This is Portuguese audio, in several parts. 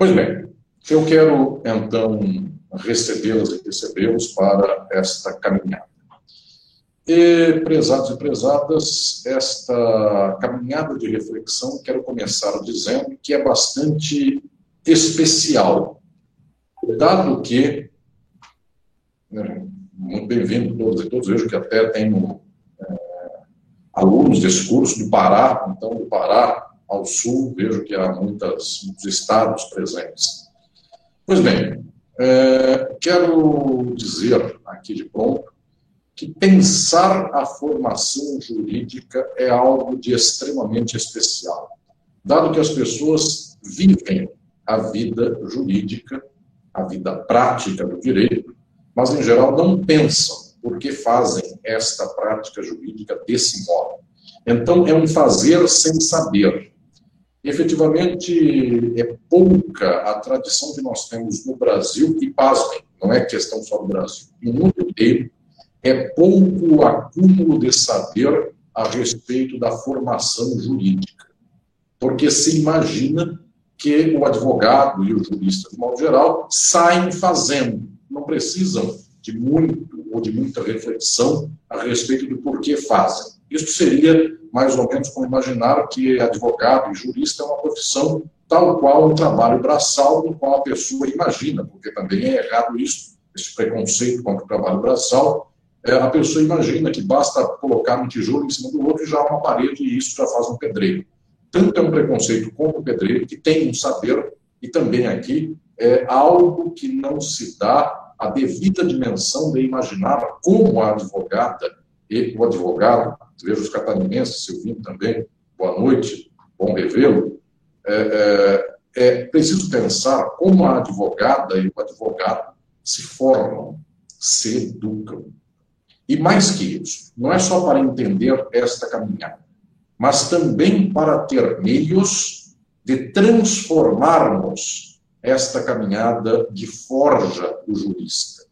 Pois bem, eu quero então recebê-las e recebê-los para esta caminhada. E, prezados e prezadas, esta caminhada de reflexão, quero começar dizendo que é bastante especial, dado que, né, muito bem-vindo todos e todos, vejo que até tenho é, alunos desse curso do Pará, então do Pará ao sul, vejo que há muitas, muitos estados presentes. Pois bem, é, quero dizer aqui de pronto que pensar a formação jurídica é algo de extremamente especial, dado que as pessoas vivem a vida jurídica, a vida prática do direito, mas em geral não pensam por que fazem esta prática jurídica desse modo. Então é um fazer sem saber. Efetivamente, é pouca a tradição que nós temos no Brasil, e pasmem, não é questão só do Brasil, no mundo inteiro, é pouco o acúmulo de saber a respeito da formação jurídica. Porque se imagina que o advogado e o jurista, de modo geral, saem fazendo, não precisam de muito ou de muita reflexão a respeito do porquê fazem. Isso seria mais ou menos como imaginar que advogado e jurista é uma profissão tal qual um trabalho braçal no qual a pessoa imagina, porque também é errado isso, esse preconceito contra o trabalho braçal, é, a pessoa imagina que basta colocar um tijolo em cima do outro e já há uma parede e isso já faz um pedreiro. Tanto é um preconceito contra o pedreiro, que tem um saber, e também aqui é algo que não se dá a devida dimensão de imaginar como a advogada e o advogado, vejo os catarinenses se ouvindo também, boa noite, bom revê-lo, é, é, é preciso pensar como a advogada e o advogado se formam, se educam, e mais que isso, não é só para entender esta caminhada, mas também para ter meios de transformarmos esta caminhada de forja do jurista.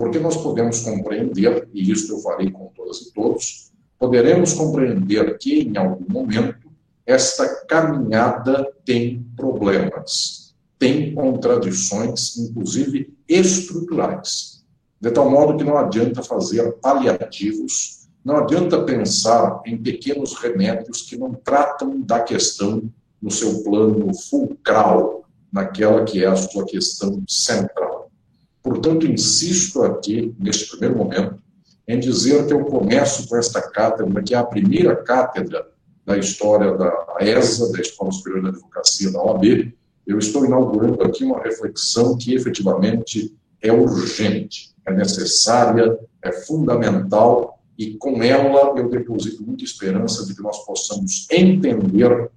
Porque nós podemos compreender, e isso eu farei com todas e todos, poderemos compreender que, em algum momento, esta caminhada tem problemas, tem contradições, inclusive estruturais de tal modo que não adianta fazer paliativos, não adianta pensar em pequenos remédios que não tratam da questão no seu plano fulcral, naquela que é a sua questão central. Portanto, insisto aqui, neste primeiro momento, em dizer que eu começo com esta cátedra, que é a primeira cátedra da história da ESA, da Escola Superior da Advocacia da OAB. Eu estou inaugurando aqui uma reflexão que efetivamente é urgente é necessária, é fundamental, e com ela eu deposito muita esperança de que nós possamos entender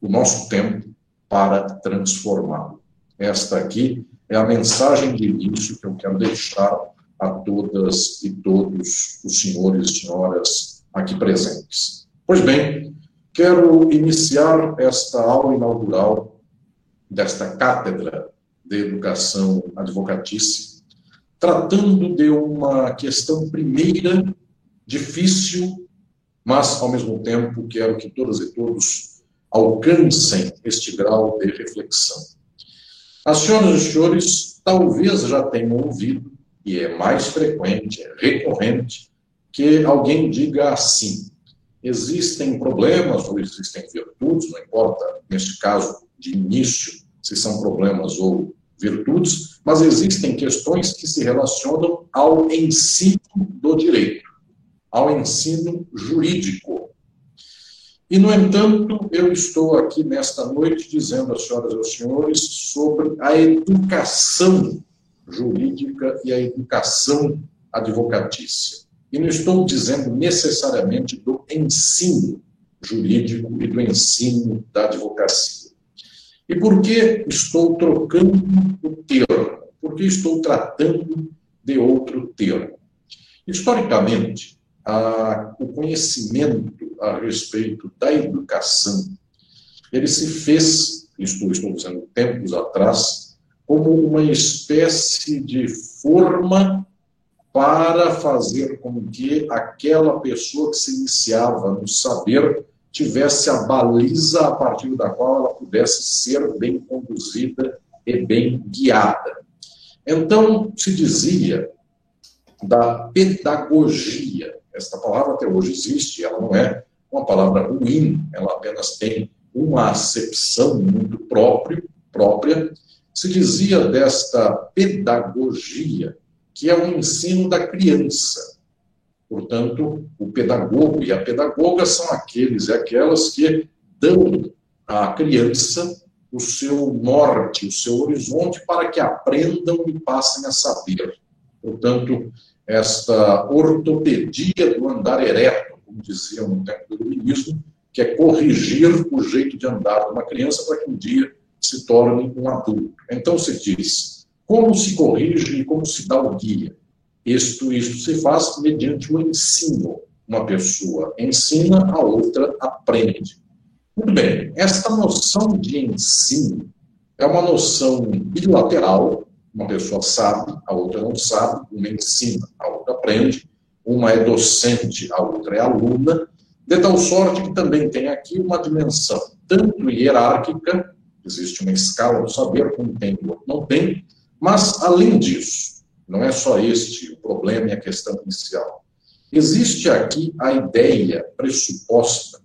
o nosso tempo para transformá-lo. Esta aqui é a mensagem de início que eu quero deixar a todas e todos os senhores e senhoras aqui presentes. Pois bem, quero iniciar esta aula inaugural desta cátedra de educação advocatícia tratando de uma questão primeira, difícil, mas, ao mesmo tempo, quero que todas e todos alcancem este grau de reflexão. As senhoras e senhores talvez já tenham ouvido, e é mais frequente, é recorrente, que alguém diga assim: existem problemas ou existem virtudes, não importa, neste caso, de início, se são problemas ou virtudes, mas existem questões que se relacionam ao ensino do direito, ao ensino jurídico. E, no entanto, eu estou aqui nesta noite dizendo às senhoras e aos senhores sobre a educação jurídica e a educação advocatícia. E não estou dizendo necessariamente do ensino jurídico e do ensino da advocacia. E por que estou trocando o termo? Por que estou tratando de outro termo? Historicamente, o conhecimento a respeito da educação, ele se fez, estou, estou dizendo tempos atrás, como uma espécie de forma para fazer com que aquela pessoa que se iniciava no saber tivesse a baliza a partir da qual ela pudesse ser bem conduzida e bem guiada. Então, se dizia da pedagogia. Esta palavra até hoje existe, ela não é uma palavra ruim, ela apenas tem uma acepção muito próprio, própria. Se dizia desta pedagogia, que é o ensino da criança. Portanto, o pedagogo e a pedagoga são aqueles e aquelas que dão à criança o seu norte, o seu horizonte, para que aprendam e passem a saber. Portanto, esta ortopedia do andar ereto, como diziam no tempo do iluminismo, que é corrigir o jeito de andar de uma criança para que um dia se torne um adulto. Então se diz, como se corrige e como se dá o guia? Isto, isto se faz mediante o ensino. Uma pessoa ensina, a outra aprende. Muito bem, esta noção de ensino é uma noção bilateral, uma pessoa sabe, a outra não sabe, uma ensina, a outra aprende, uma é docente, a outra é aluna, de tal sorte que também tem aqui uma dimensão tanto hierárquica, existe uma escala do saber, como tem outro não tem, mas além disso, não é só este o problema e a questão inicial. Existe aqui a ideia pressuposta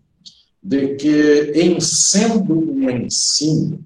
de que, em sendo um ensino,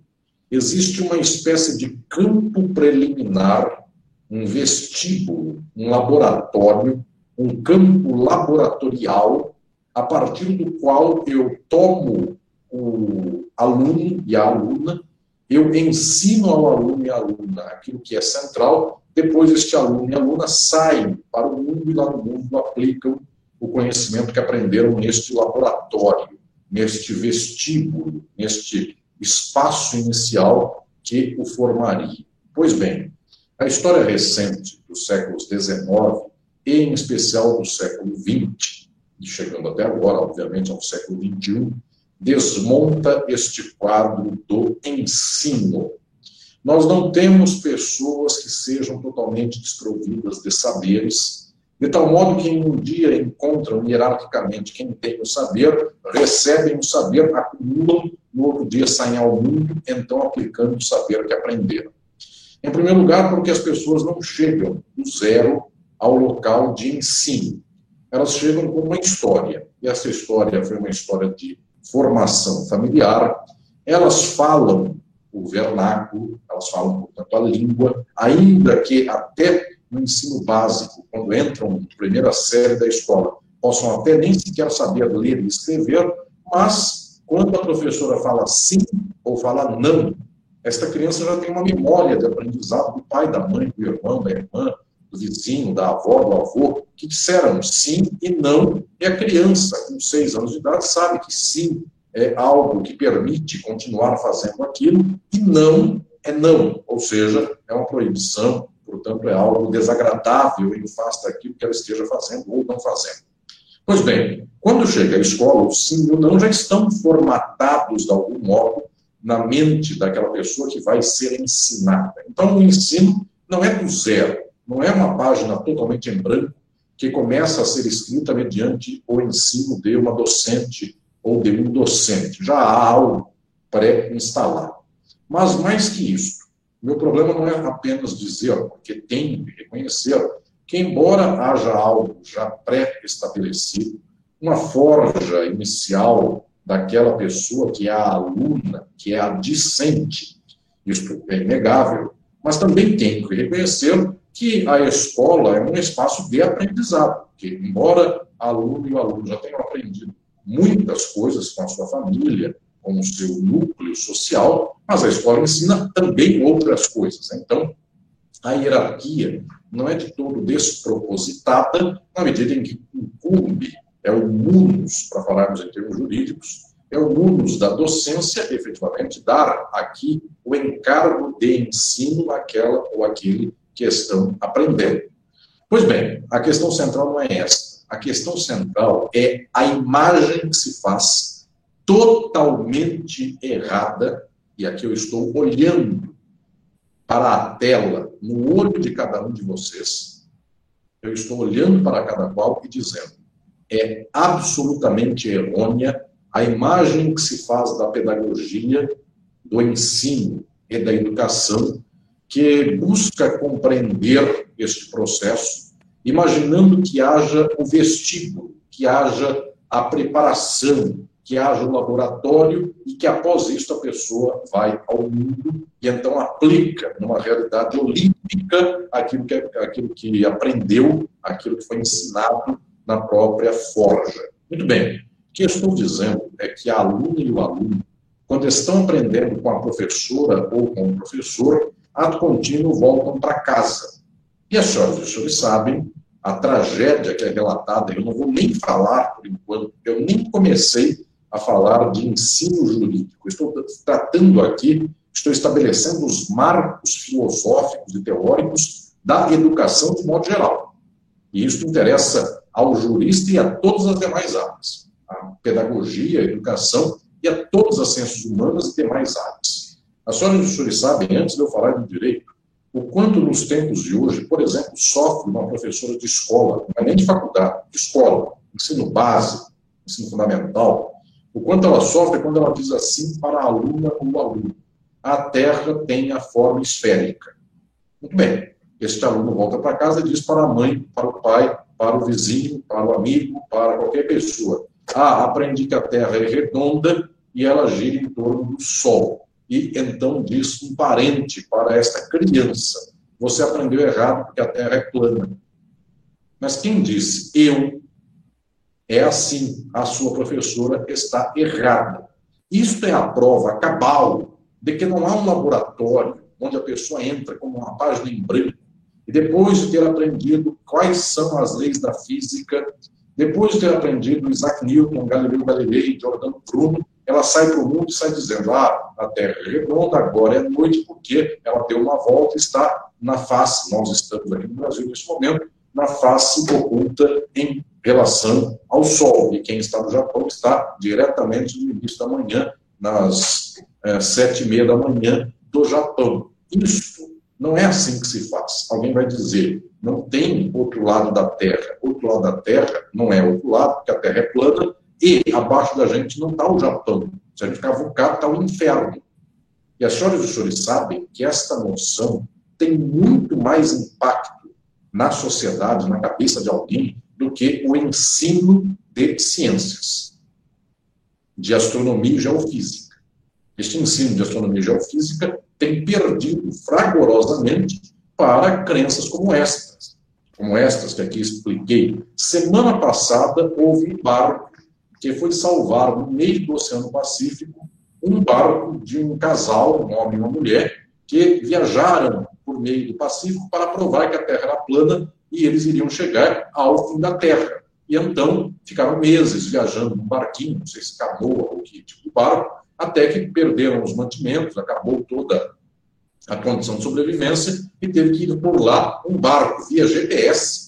existe uma espécie de campo preliminar, um vestíbulo, um laboratório, um campo laboratorial, a partir do qual eu tomo o aluno e a aluna, eu ensino ao aluno e à aluna aquilo que é central, depois este aluno e aluna saem para o mundo e lá no mundo aplicam o conhecimento que aprenderam neste laboratório neste vestíbulo, neste espaço inicial que o formaria. Pois bem, a história recente dos séculos XIX, e em especial do século XX, e chegando até agora, obviamente, ao século XXI, desmonta este quadro do ensino. Nós não temos pessoas que sejam totalmente desprovidas de saberes, de tal modo que em um dia encontram hierarquicamente quem tem o saber, recebem o saber, acumulam, no outro dia saem ao mundo, então aplicando o saber que aprenderam. Em primeiro lugar, porque as pessoas não chegam do zero ao local de ensino. Elas chegam com uma história, e essa história foi uma história de formação familiar. Elas falam o vernáculo, elas falam, portanto, a língua, ainda que até no ensino básico, quando entram na primeira série da escola, possam até nem sequer saber ler e escrever, mas quando a professora fala sim ou fala não, esta criança já tem uma memória de aprendizado do pai, da mãe, do irmão, da irmã, do vizinho, da avó, do avô, que disseram sim e não, e a criança, com seis anos de idade, sabe que sim é algo que permite continuar fazendo aquilo, e não é não, ou seja, é uma proibição, portanto, é algo desagradável e o faz daquilo que ela esteja fazendo ou não fazendo. Pois bem, quando chega à escola, o sim e o não já estão formatados de algum modo na mente daquela pessoa que vai ser ensinada. Então, o ensino não é do zero, não é uma página totalmente em branco que começa a ser escrita mediante o ensino de uma docente ou de um docente. Já há algo pré-instalado. Mas mais que isso, meu problema não é apenas dizer, porque tem que reconhecer que, embora haja algo já pré-estabelecido, uma forja inicial daquela pessoa que é a aluna, que é a discente, isso é inegável, mas também tem que reconhecer que a escola é um espaço de aprendizado, que, embora a aluna e aluno já tenham aprendido muitas coisas com a sua família, com o seu núcleo social, mas a escola ensina também outras coisas. Então, a hierarquia não é de todo despropositada, na medida em que incumbe, é o munus, para falarmos em termos jurídicos, é o munus da docência, efetivamente, dar aqui o encargo de ensino àquela ou aquele que estão aprendendo. Pois bem, a questão central não é essa. A questão central é a imagem que se faz totalmente errada, e aqui eu estou olhando para a tela, no olho de cada um de vocês, eu estou olhando para cada qual e dizendo: é absolutamente errônea a imagem que se faz da pedagogia, do ensino, e da educação que busca compreender este processo, imaginando que haja o vestíbulo, que haja a preparação, que haja o laboratório e que após isso a pessoa vai ao mundo e então aplica numa realidade olímpica aquilo que, aquilo que aprendeu, aquilo que foi ensinado na própria forja. Muito bem. O que eu estou dizendo é que a aluna e o aluno, quando estão aprendendo com a professora ou com o professor, ato contínuo voltam para casa. E as senhoras e os senhores sabem a tragédia que é relatada, eu não vou nem falar por enquanto, eu nem comecei a falar de ensino jurídico. Estou tratando aqui, estou estabelecendo os marcos filosóficos e teóricos da educação de modo geral. E isso interessa ao jurista e a todas as demais áreas. A pedagogia, a educação e a todas as ciências humanas e demais áreas. As senhoras e os senhores sabem, antes de eu falar de direito, o quanto nos tempos de hoje, por exemplo, sofre uma professora de escola, não é nem de faculdade, de escola, ensino básico, ensino fundamental, o quanto ela sofre quando ela diz assim para a aluna ou aluno: a Terra tem a forma esférica. Muito bem. Este aluno volta para casa e diz para a mãe, para o pai, para o vizinho, para o amigo, para qualquer pessoa: Ah, aprendi que a Terra é redonda e ela gira em torno do Sol e então diz um parente para esta criança: Você aprendeu errado porque a Terra é plana. Mas quem disse eu? É assim, a sua professora está errada. Isto é a prova cabal de que não há um laboratório onde a pessoa entra como uma página em branco e depois de ter aprendido quais são as leis da física, depois de ter aprendido Isaac Newton, Galileu Galilei, Giordano Bruno, ela sai para o mundo e sai dizendo: ah, a Terra é redonda, agora é noite, porque ela deu uma volta e está na face, nós estamos aqui no Brasil nesse momento, na face oculta em relação ao Sol. E quem está no Japão está diretamente no início da manhã, nas é, sete e meia da manhã do Japão. Isso não é assim que se faz. Alguém vai dizer, não tem outro lado da Terra. Outro lado da Terra não é outro lado, porque a Terra é plana, e abaixo da gente não está o Japão. Se a gente cavucar, está o inferno. E as senhoras e os senhores sabem que esta noção tem muito mais impacto na sociedade, na cabeça de alguém, do que o ensino de ciências, de astronomia e geofísica. Este ensino de astronomia e geofísica tem perdido fragorosamente para crenças como estas, como estas que aqui expliquei. Semana passada houve um barco que foi salvar no meio do Oceano Pacífico um barco de um casal, um homem e uma mulher, que viajaram por meio do Pacífico para provar que a Terra era plana e eles iriam chegar ao fim da Terra. E então ficaram meses viajando num barquinho, não sei se canoa ou que tipo de barco, até que perderam os mantimentos, acabou toda a condição de sobrevivência e teve que ir por lá um barco via GPS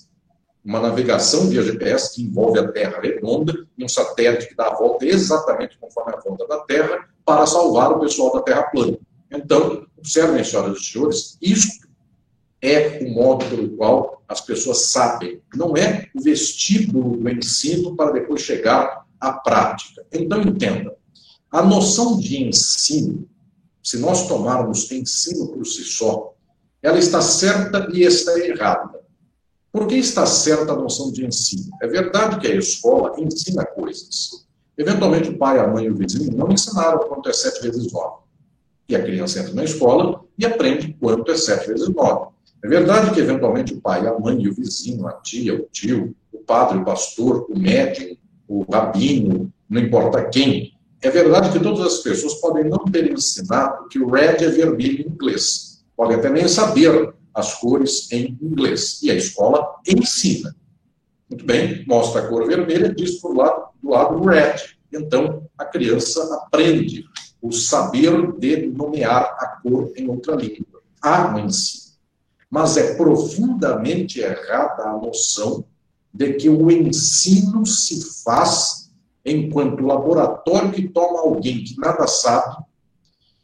uma navegação via GPS que envolve a Terra redonda e um satélite que dá a volta exatamente conforme a volta da Terra para salvar o pessoal da Terra plana. Então, observem, senhoras e senhores, isto é o modo pelo qual as pessoas sabem. Não é o vestíbulo do ensino para depois chegar à prática. Então, entenda, a noção de ensino, se nós tomarmos ensino por si só, ela está certa e está errada. Por que está certa a noção de ensino? É verdade que a escola ensina coisas. Eventualmente, o pai, a mãe e o vizinho não ensinaram quanto é 7 vezes 9. E a criança entra na escola e aprende quanto é 7 vezes 9. É verdade que, eventualmente, o pai, a mãe o vizinho, a tia, o tio, o padre, o pastor, o médium, o rabino, não importa quem, é verdade que todas as pessoas podem não ter ensinado que o red é vermelho em inglês. Podem até nem saber as cores em inglês. E a escola ensina. Muito bem, mostra a cor vermelha, diz por lado, do lado red. Então, a criança aprende o saber de nomear a cor em outra língua. Há um ensino. Mas é profundamente errada a noção de que o ensino se faz enquanto laboratório que toma alguém que nada sabe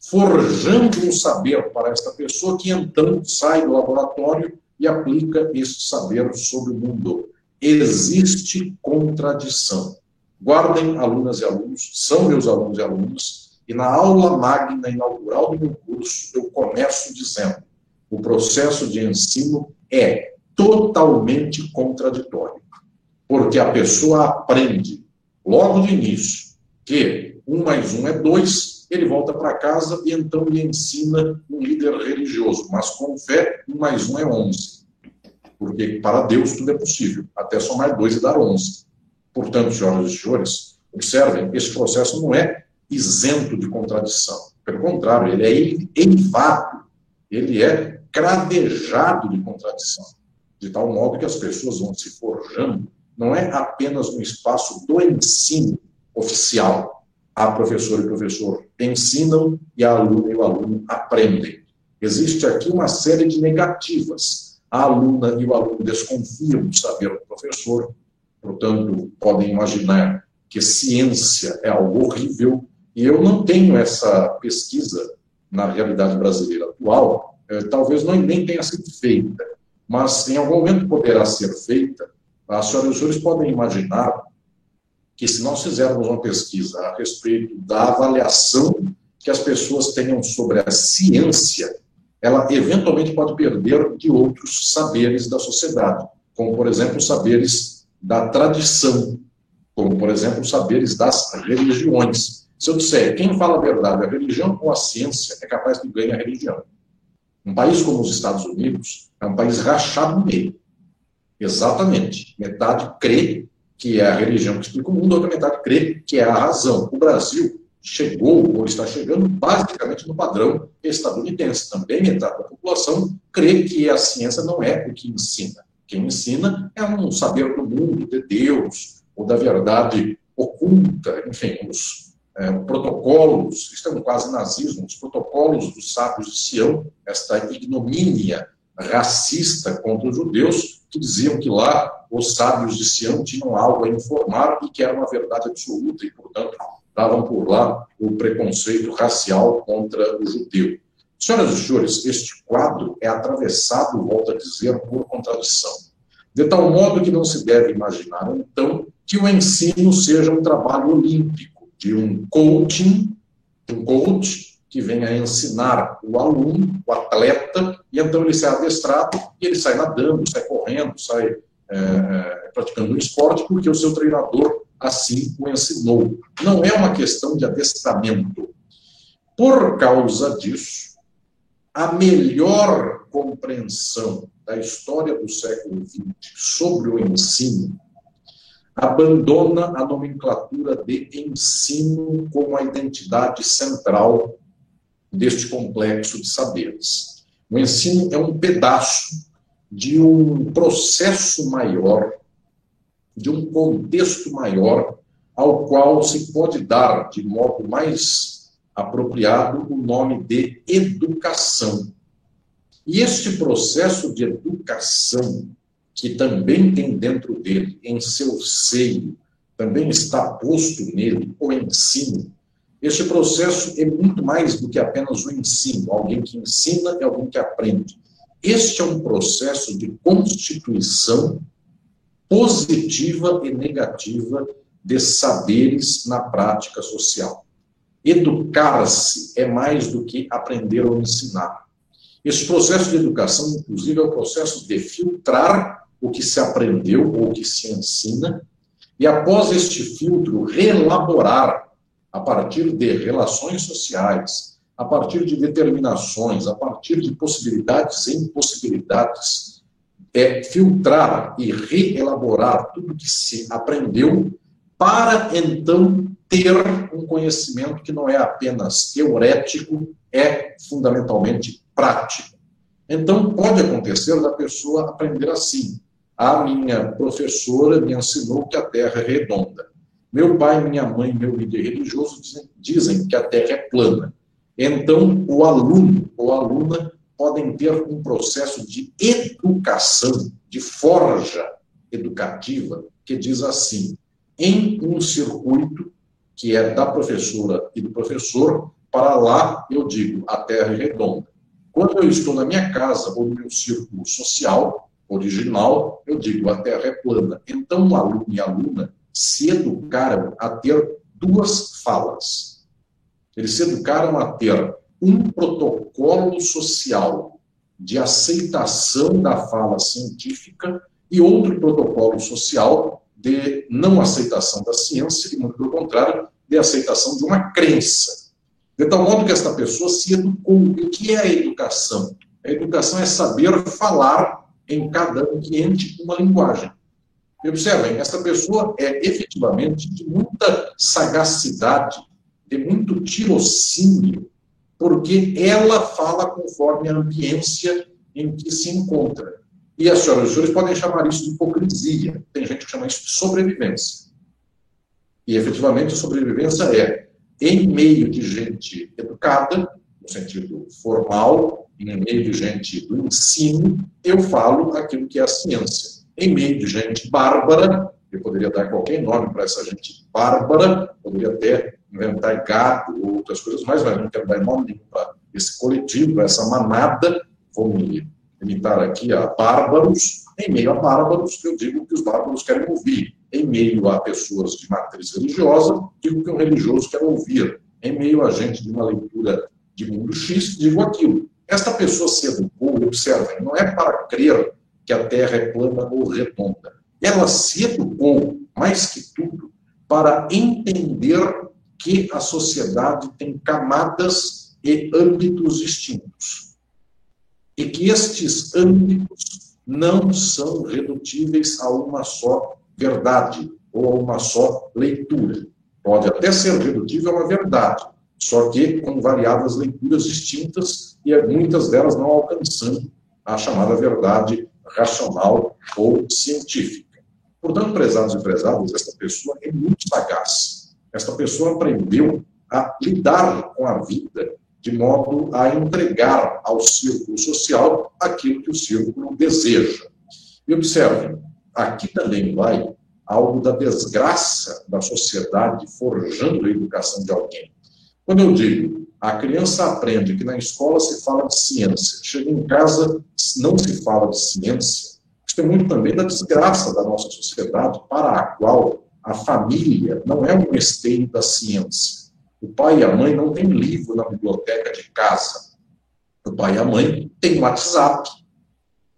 forjando um saber para esta pessoa que então sai do laboratório e aplica este saber sobre o mundo. Existe contradição. Guardem, alunas e alunos, são meus alunos e alunas, E na aula magna inaugural do meu curso, eu começo dizendo: o processo de ensino é totalmente contraditório. Porque a pessoa aprende logo de início que um mais um é dois, ele volta para casa e então lhe ensina um líder religioso, mas com fé, um mais um é onze. Porque para Deus tudo é possível, até somar dois e dar onze. Portanto, senhoras e senhores, observem, esse processo não é isento de contradição. Pelo contrário, ele é eivado, ele é cravejado de contradição. De tal modo que as pessoas vão se forjando, não é apenas no espaço do ensino oficial. A professora e o professor ensinam e a aluna e o aluno aprendem. Existe aqui uma série de negativas. A aluna e o aluno desconfiam do saber do professor, portanto, podem imaginar que ciência é algo horrível, e eu não tenho essa pesquisa na realidade brasileira atual, talvez não, nem tenha sido feita, mas em algum momento poderá ser feita. As senhoras e os senhores podem imaginar que se nós fizermos uma pesquisa a respeito da avaliação que as pessoas tenham sobre a ciência, ela eventualmente pode perder de outros saberes da sociedade, como, por exemplo, saberes da tradição, como, por exemplo, saberes das religiões. Se eu disser quem fala a verdade, a religião ou a ciência, é capaz de ganhar a religião. Um país como os Estados Unidos é um país rachado no meio. Exatamente. Metade crê que é a religião que explica o mundo, a outra metade crê que é a razão. O Brasil chegou, ou está chegando, basicamente no padrão estadunidense. Também metade da população crê que a ciência não é o que ensina. Quem ensina é um saber do mundo, de Deus, ou da verdade oculta, enfim, os é, protocolos, estamos quase nazismo, os protocolos dos sábios de Sião, esta ignomínia racista contra os judeus, que diziam que lá os sábios de Sião tinham algo a informar e que era uma verdade absoluta, e, portanto, davam por lá o preconceito racial contra o judeu. Senhoras e senhores, este quadro é atravessado, volto a dizer, por contradição. De tal modo que não se deve imaginar, então, que o ensino seja um trabalho olímpico, de um coaching, um coach que venha ensinar o aluno, o atleta, e então ele sai adestrado e ele sai nadando, sai correndo, sai é, é praticando um esporte, porque o seu treinador assim o ensinou. Não é uma questão de adestramento. Por causa disso, a melhor compreensão da história do século XX sobre o ensino abandona a nomenclatura de ensino como a identidade central deste complexo de saberes. O ensino é um pedaço de um processo maior, de um contexto maior, ao qual se pode dar, de modo mais apropriado, o nome de educação. E este processo de educação que também tem dentro dele, em seu seio, também está posto nele o ensino. Este processo é muito mais do que apenas o ensino. Alguém que ensina é alguém que aprende. Este é um processo de constituição positiva e negativa de saberes na prática social. Educar-se é mais do que aprender ou ensinar. Esse processo de educação, inclusive, é o processo de filtrar o que se aprendeu ou o que se ensina, e após este filtro, reelaborar a partir de relações sociais, a partir de determinações, a partir de possibilidades e impossibilidades, é filtrar e reelaborar tudo que se aprendeu para então ter um conhecimento que não é apenas teorético, é fundamentalmente prático. Então, pode acontecer da pessoa aprender assim. A minha professora me ensinou que a Terra é redonda. Meu pai, minha mãe, meu líder religioso dizem, dizem que a Terra é plana. Então, o aluno ou aluna podem ter um processo de educação, de forja educativa, que diz assim: em um circuito que é da professora e do professor, para lá eu digo a Terra é redonda. Quando eu estou na minha casa ou no meu círculo social original, eu digo a Terra é plana. Então, o aluno e a aluna se educaram a ter duas falas. Eles se educaram a ter um protocolo social de aceitação da fala científica e outro protocolo social de não aceitação da ciência, e muito pelo contrário, de aceitação de uma crença. De tal modo que esta pessoa se educou. E o que é a educação? A educação é saber falar em cada ambiente uma linguagem. E observem, essa pessoa é efetivamente de muita sagacidade, de muito tirocínio, porque ela fala conforme a ambiência em que se encontra. E as senhoras e senhores podem chamar isso de hipocrisia. Tem gente que chama isso de sobrevivência. E, efetivamente, a sobrevivência é, em meio de gente educada, no sentido formal, em meio de gente do ensino, eu falo aquilo que é a ciência. Em meio de gente bárbara, eu poderia dar qualquer nome para essa gente bárbara, poderia até inventar gado ou outras coisas mas não quero dar nome para esse coletivo, essa manada, vou me limitar aqui a bárbaros, em meio a bárbaros, eu digo que os bárbaros querem ouvir, em meio a pessoas de matriz religiosa, digo que um religioso quer ouvir, em meio a gente de uma leitura de mundo X, digo aquilo. Esta pessoa se educou, observem, não é para crer que a Terra é plana ou redonda. Ela se educou, mais que tudo, para entender que a sociedade tem camadas e âmbitos distintos. E que estes âmbitos não são redutíveis a uma só verdade ou a uma só leitura. Pode até ser redutível a uma verdade, só que com variadas leituras distintas e muitas delas não alcançando a chamada verdade racional ou científica. Portanto, prezados e prezadas, esta pessoa é muito sagaz. Esta pessoa aprendeu a lidar com a vida de modo a entregar ao círculo social aquilo que o círculo deseja. E observem, aqui também vai algo da desgraça da sociedade forjando a educação de alguém. Quando eu digo, a criança aprende que na escola se fala de ciência, chega em casa, não se fala de ciência, isso é muito também da desgraça da nossa sociedade, para a qual a família não é um esteio da ciência. O pai e a mãe não têm livro na biblioteca de casa. O pai e a mãe têm WhatsApp.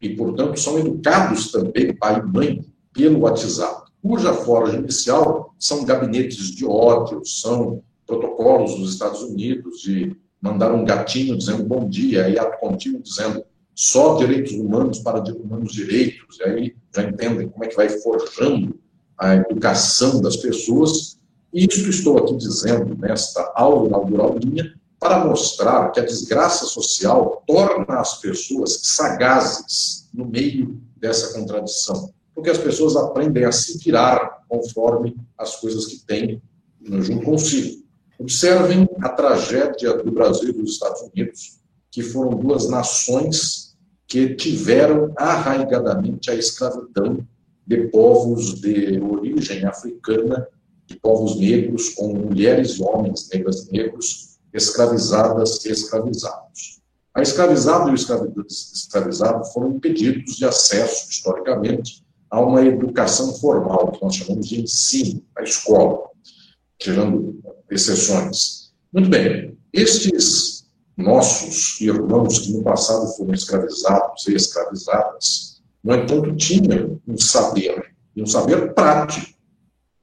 E, portanto, são educados também, pai e mãe, pelo WhatsApp, cuja forja inicial são gabinetes de ódio, são protocolos dos Estados Unidos de mandar um gatinho dizendo bom dia, e ato contínuo dizendo só direitos humanos para humanos direitos, e aí já entendem como é que vai forjando a educação das pessoas. E isso estou aqui dizendo nesta aula inaugural minha para mostrar que a desgraça social torna as pessoas sagazes no meio dessa contradição, porque as pessoas aprendem a se virar conforme as coisas que têm junto consigo. Observem a tragédia do Brasil e dos Estados Unidos, que foram duas nações que tiveram arraigadamente a escravidão de povos de origem africana, de povos negros, com mulheres e homens negras e negros, escravizadas e escravizados. A escravizada e o escravizado foram impedidos de acesso, historicamente, a uma educação formal, que nós chamamos de ensino, a escola, tirando exceções. Muito bem, estes nossos irmãos que no passado foram escravizados e escravizadas, no entanto, tinham um saber, um saber prático.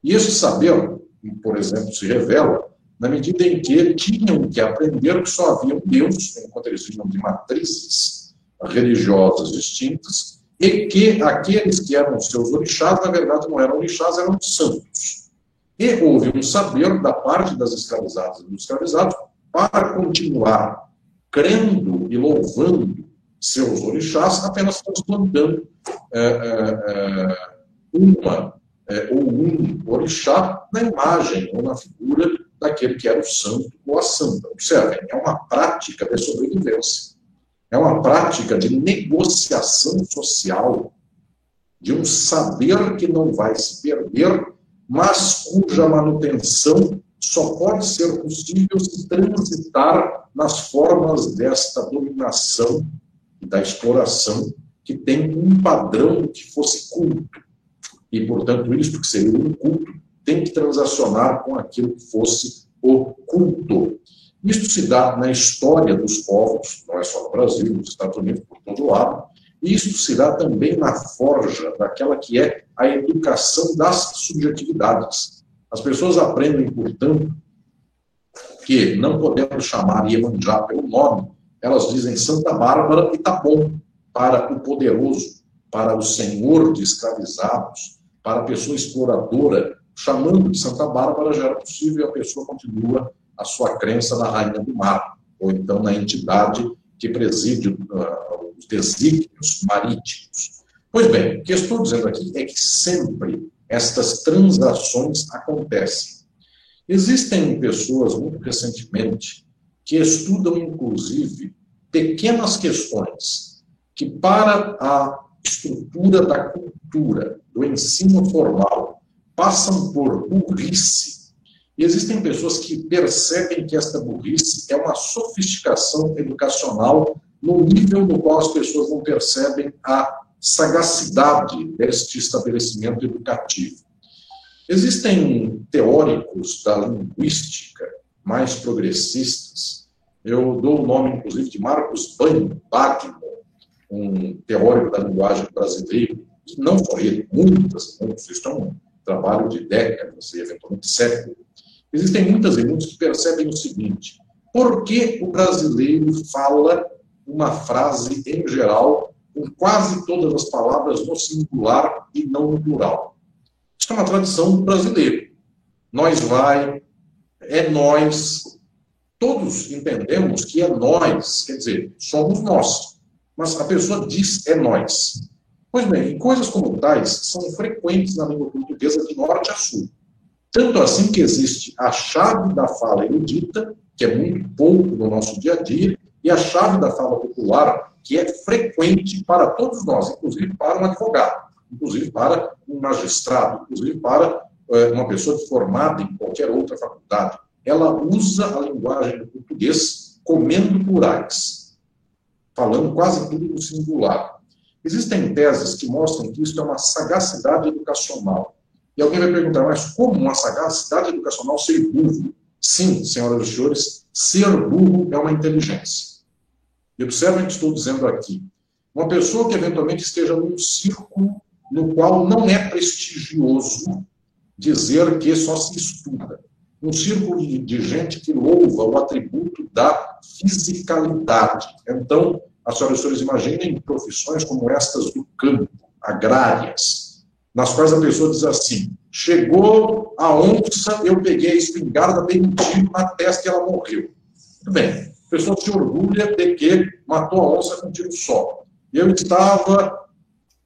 E esse saber, por exemplo, se revela na medida em que tinham que aprender que só havia um Deus, enquanto eles vinham de matrizes religiosas distintas, e que aqueles que eram seus orixás, na verdade, não eram orixás, eram santos. E houve um saber da parte das escravizadas e dos escravizados para continuar crendo e louvando seus orixás, apenas transplantando é, é, é, uma é, ou um orixá na imagem ou na figura daquele que era o santo ou a santa. Observem, é uma prática de sobrevivência. É uma prática de negociação social, de um saber que não vai se perder mas cuja manutenção só pode ser possível se transitar nas formas desta dominação e da exploração que tem um padrão que fosse culto. E, portanto, isto que seria um culto tem que transacionar com aquilo que fosse o culto. Isto se dá na história dos povos, não é só no Brasil, nos Estados Unidos, por todo lado, isso se dá também na forja daquela que é a educação das subjetividades. As pessoas aprendem, portanto, que não podendo chamar Iemanjá pelo nome, elas dizem Santa Bárbara e tá bom para o poderoso, para o senhor de escravizados, para a pessoa exploradora, chamando de Santa Bárbara já era possível e a pessoa continua a sua crença na rainha do mar, ou então na entidade que preside uh, os desígnios marítimos. Pois bem, o que estou dizendo aqui é que sempre estas transações acontecem. Existem pessoas, muito recentemente, que estudam, inclusive, pequenas questões que, para a estrutura da cultura, do ensino formal, passam por burrice. E existem pessoas que percebem que esta burrice é uma sofisticação educacional no nível no qual as pessoas não percebem a sagacidade deste estabelecimento educativo. Existem teóricos da linguística mais progressistas. Eu dou o nome, inclusive, de Marcos Bagno, um teórico da linguagem brasileira, que não só ele, muitas, muitos, isso é um trabalho de décadas e eventualmente séculos. Existem muitas e muitos que percebem o seguinte: por que o brasileiro fala uma frase em geral com quase todas as palavras no singular e não no plural? Isso é uma tradição brasileira. Nós vai, é nós. Todos entendemos que é nós, quer dizer, somos nós. Mas a pessoa diz é nós. Pois bem, coisas como tais são frequentes na língua portuguesa de norte a sul. Tanto assim que existe a chave da fala erudita, que é muito pouco no nosso dia a dia, e a chave da fala popular, que é frequente para todos nós, inclusive para um advogado, inclusive para um magistrado, inclusive para é, uma pessoa formada em qualquer outra faculdade. Ela usa a linguagem do português comendo plurais, falando quase tudo no singular. Existem teses que mostram que isso é uma sagacidade educacional. E alguém vai perguntar, mas como uma sagacidade educacional ser burro? Sim, senhoras e senhores, ser burro é uma inteligência. E observem o que estou dizendo aqui. Uma pessoa que eventualmente esteja num círculo no qual não é prestigioso dizer que só se estuda. Um círculo de, gente que louva o atributo da fisicalidade. Então, as senhoras e senhores imaginem profissões como estas do campo, agrárias, nas quais a pessoa diz assim: chegou a onça, eu peguei a espingarda, dei um tiro na testa e ela morreu. Muito bem, a pessoa se orgulha de que matou a onça com um tiro só. Eu estava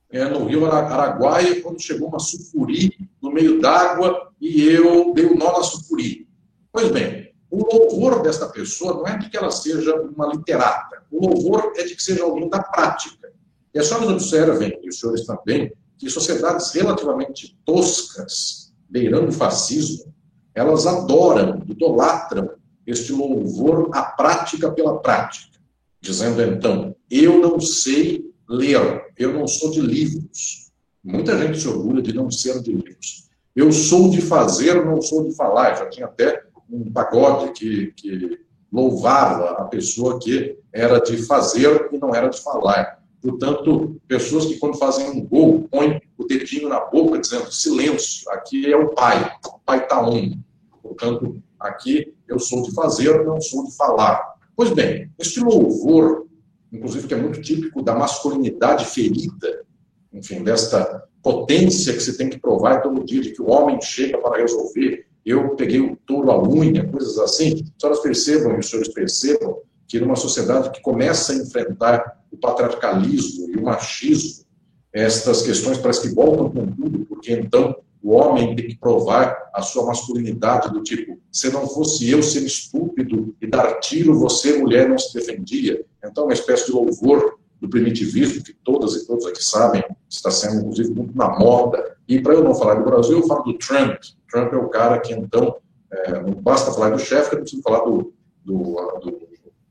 é, no rio Araguaia quando chegou uma sucuri no meio d'água e eu dei o um nó na sucuri. Pois bem, o louvor desta pessoa não é de que ela seja uma literata. O louvor é de que seja alguém da prática. E as senhoras observem, e os senhores também, que sociedades relativamente toscas, beirando o fascismo, elas adoram, idolatram este louvor à prática pela prática, dizendo então, eu não sei ler, eu não sou de livros. Muita gente se orgulha de não ser de livros. Eu sou de fazer, não sou de falar. Já tinha até um pagode que, que louvava a pessoa que era de fazer e não era de falar. Portanto, pessoas que quando fazem um gol, põem o dedinho na boca dizendo silêncio, aqui é o pai, o pai está um. Portanto, aqui eu sou de fazer, não sou de falar. Pois bem, este louvor, inclusive que é muito típico da masculinidade ferida, enfim, desta potência que se tem que provar todo dia de que o homem chega para resolver eu peguei o touro à unha, coisas assim. As senhoras percebam, e os senhores percebam, que numa sociedade que começa a enfrentar o patriarcalismo e o machismo, estas questões parece que voltam com tudo, porque então o homem tem que provar a sua masculinidade do tipo, se não fosse eu ser estúpido e dar tiro, você, mulher, não se defendia. Então, uma espécie de louvor do primitivismo, que todas e todos aqui sabem, está sendo, inclusive, muito na moda. E para eu não falar do Brasil, eu falo do Trump. Trump é o cara que, então, é, não basta falar do chefe, eu preciso falar do, do, do,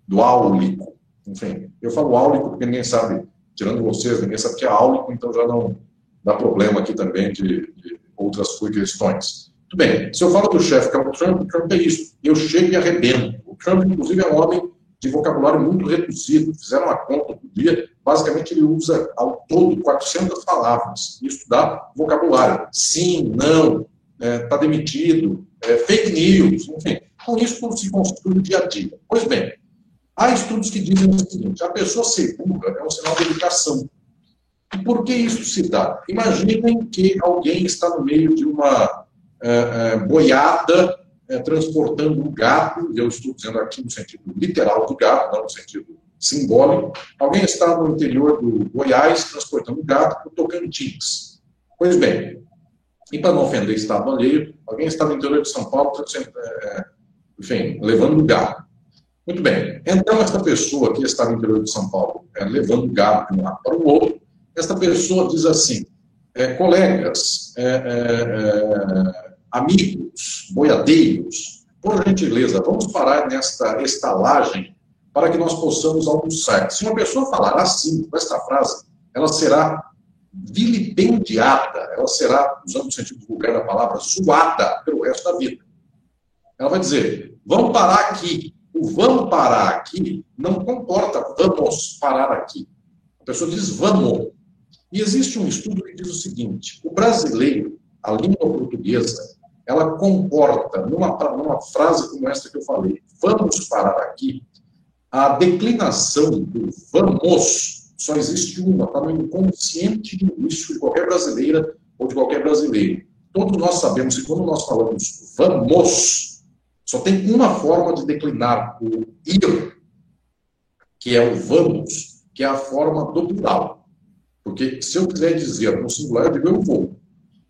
do áulico. Enfim, eu falo áulico porque ninguém sabe, tirando vocês, ninguém sabe que é áulico, então já não dá problema aqui também de, de outras questões. Tudo bem, se eu falo do chefe que é o Trump, o Trump é isso. Eu chego e arrebento. Trump, inclusive, é um homem de vocabulário muito reduzido. Fizeram uma conta por dia, basicamente ele usa ao todo 400 palavras. Isso dá vocabulário. Sim, não, está é, tá demitido, é, fake news, enfim. Com isso, se construi no dia a dia. Pois bem, há estudos que dizem o seguinte: a pessoa segura é um sinal de educação. E por que isso se dá? Imaginem que alguém está no meio de uma é, é, boiada é, transportando um gato, eu estou dizendo aqui no sentido literal do gato, não no sentido simbólico. Alguém está no interior do Goiás transportando um gato para o Tocantins. Pois bem, e para não ofender Estado alheio, alguém está no interior de São Paulo, enfim, levando gato. Muito bem. Então, esta pessoa que está no interior de São Paulo, é, levando gato de um lado para o outro, esta pessoa diz assim: é, colegas, é, é, amigos, boiadeiros, por gentileza, vamos parar nesta estalagem para que nós possamos almoçar. Se uma pessoa falar assim, com esta frase, ela será vilipendiada, ela será, usando o sentido vulgar da palavra, zoada pelo resto da vida. Ela vai dizer: vamos parar aqui. O vamos parar aqui não comporta vamos parar aqui. A pessoa diz vamos. E existe um estudo que diz o seguinte: o brasileiro, a língua portuguesa, ela comporta, numa, numa frase como esta que eu falei, vamos parar aqui, a declinação do vamos só existe uma, está no inconsciente linguístico de qualquer brasileira ou de qualquer brasileiro. Todos nós sabemos que quando nós falamos vamos, só tem uma forma de declinar o ir, que é o vamos, que é a forma do plural. Porque se eu quiser dizer no singular, eu digo eu vou.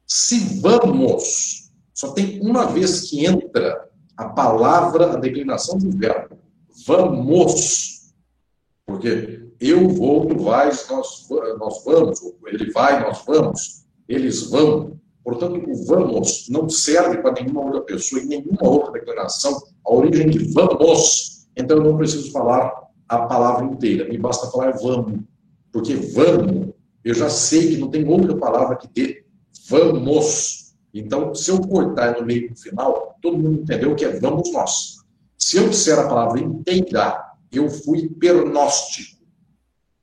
Se vamos, só tem uma vez que entra a palavra, a declinação do verbo. Vamos. Porque eu vou, tu vais, nós, nós vamos. Ele vai, nós vamos. Eles vão. Portanto, o vamos não serve para nenhuma outra pessoa, em nenhuma outra declaração, a origem de vamos. Então, eu não preciso falar a palavra inteira, me basta falar vamos. Porque vamos eu já sei que não tem outra palavra que dê vamos. Então, se eu cortar no meio do final, todo mundo entendeu que é vamos nós. Se eu disser a palavra inteira, eu fui pernóstico.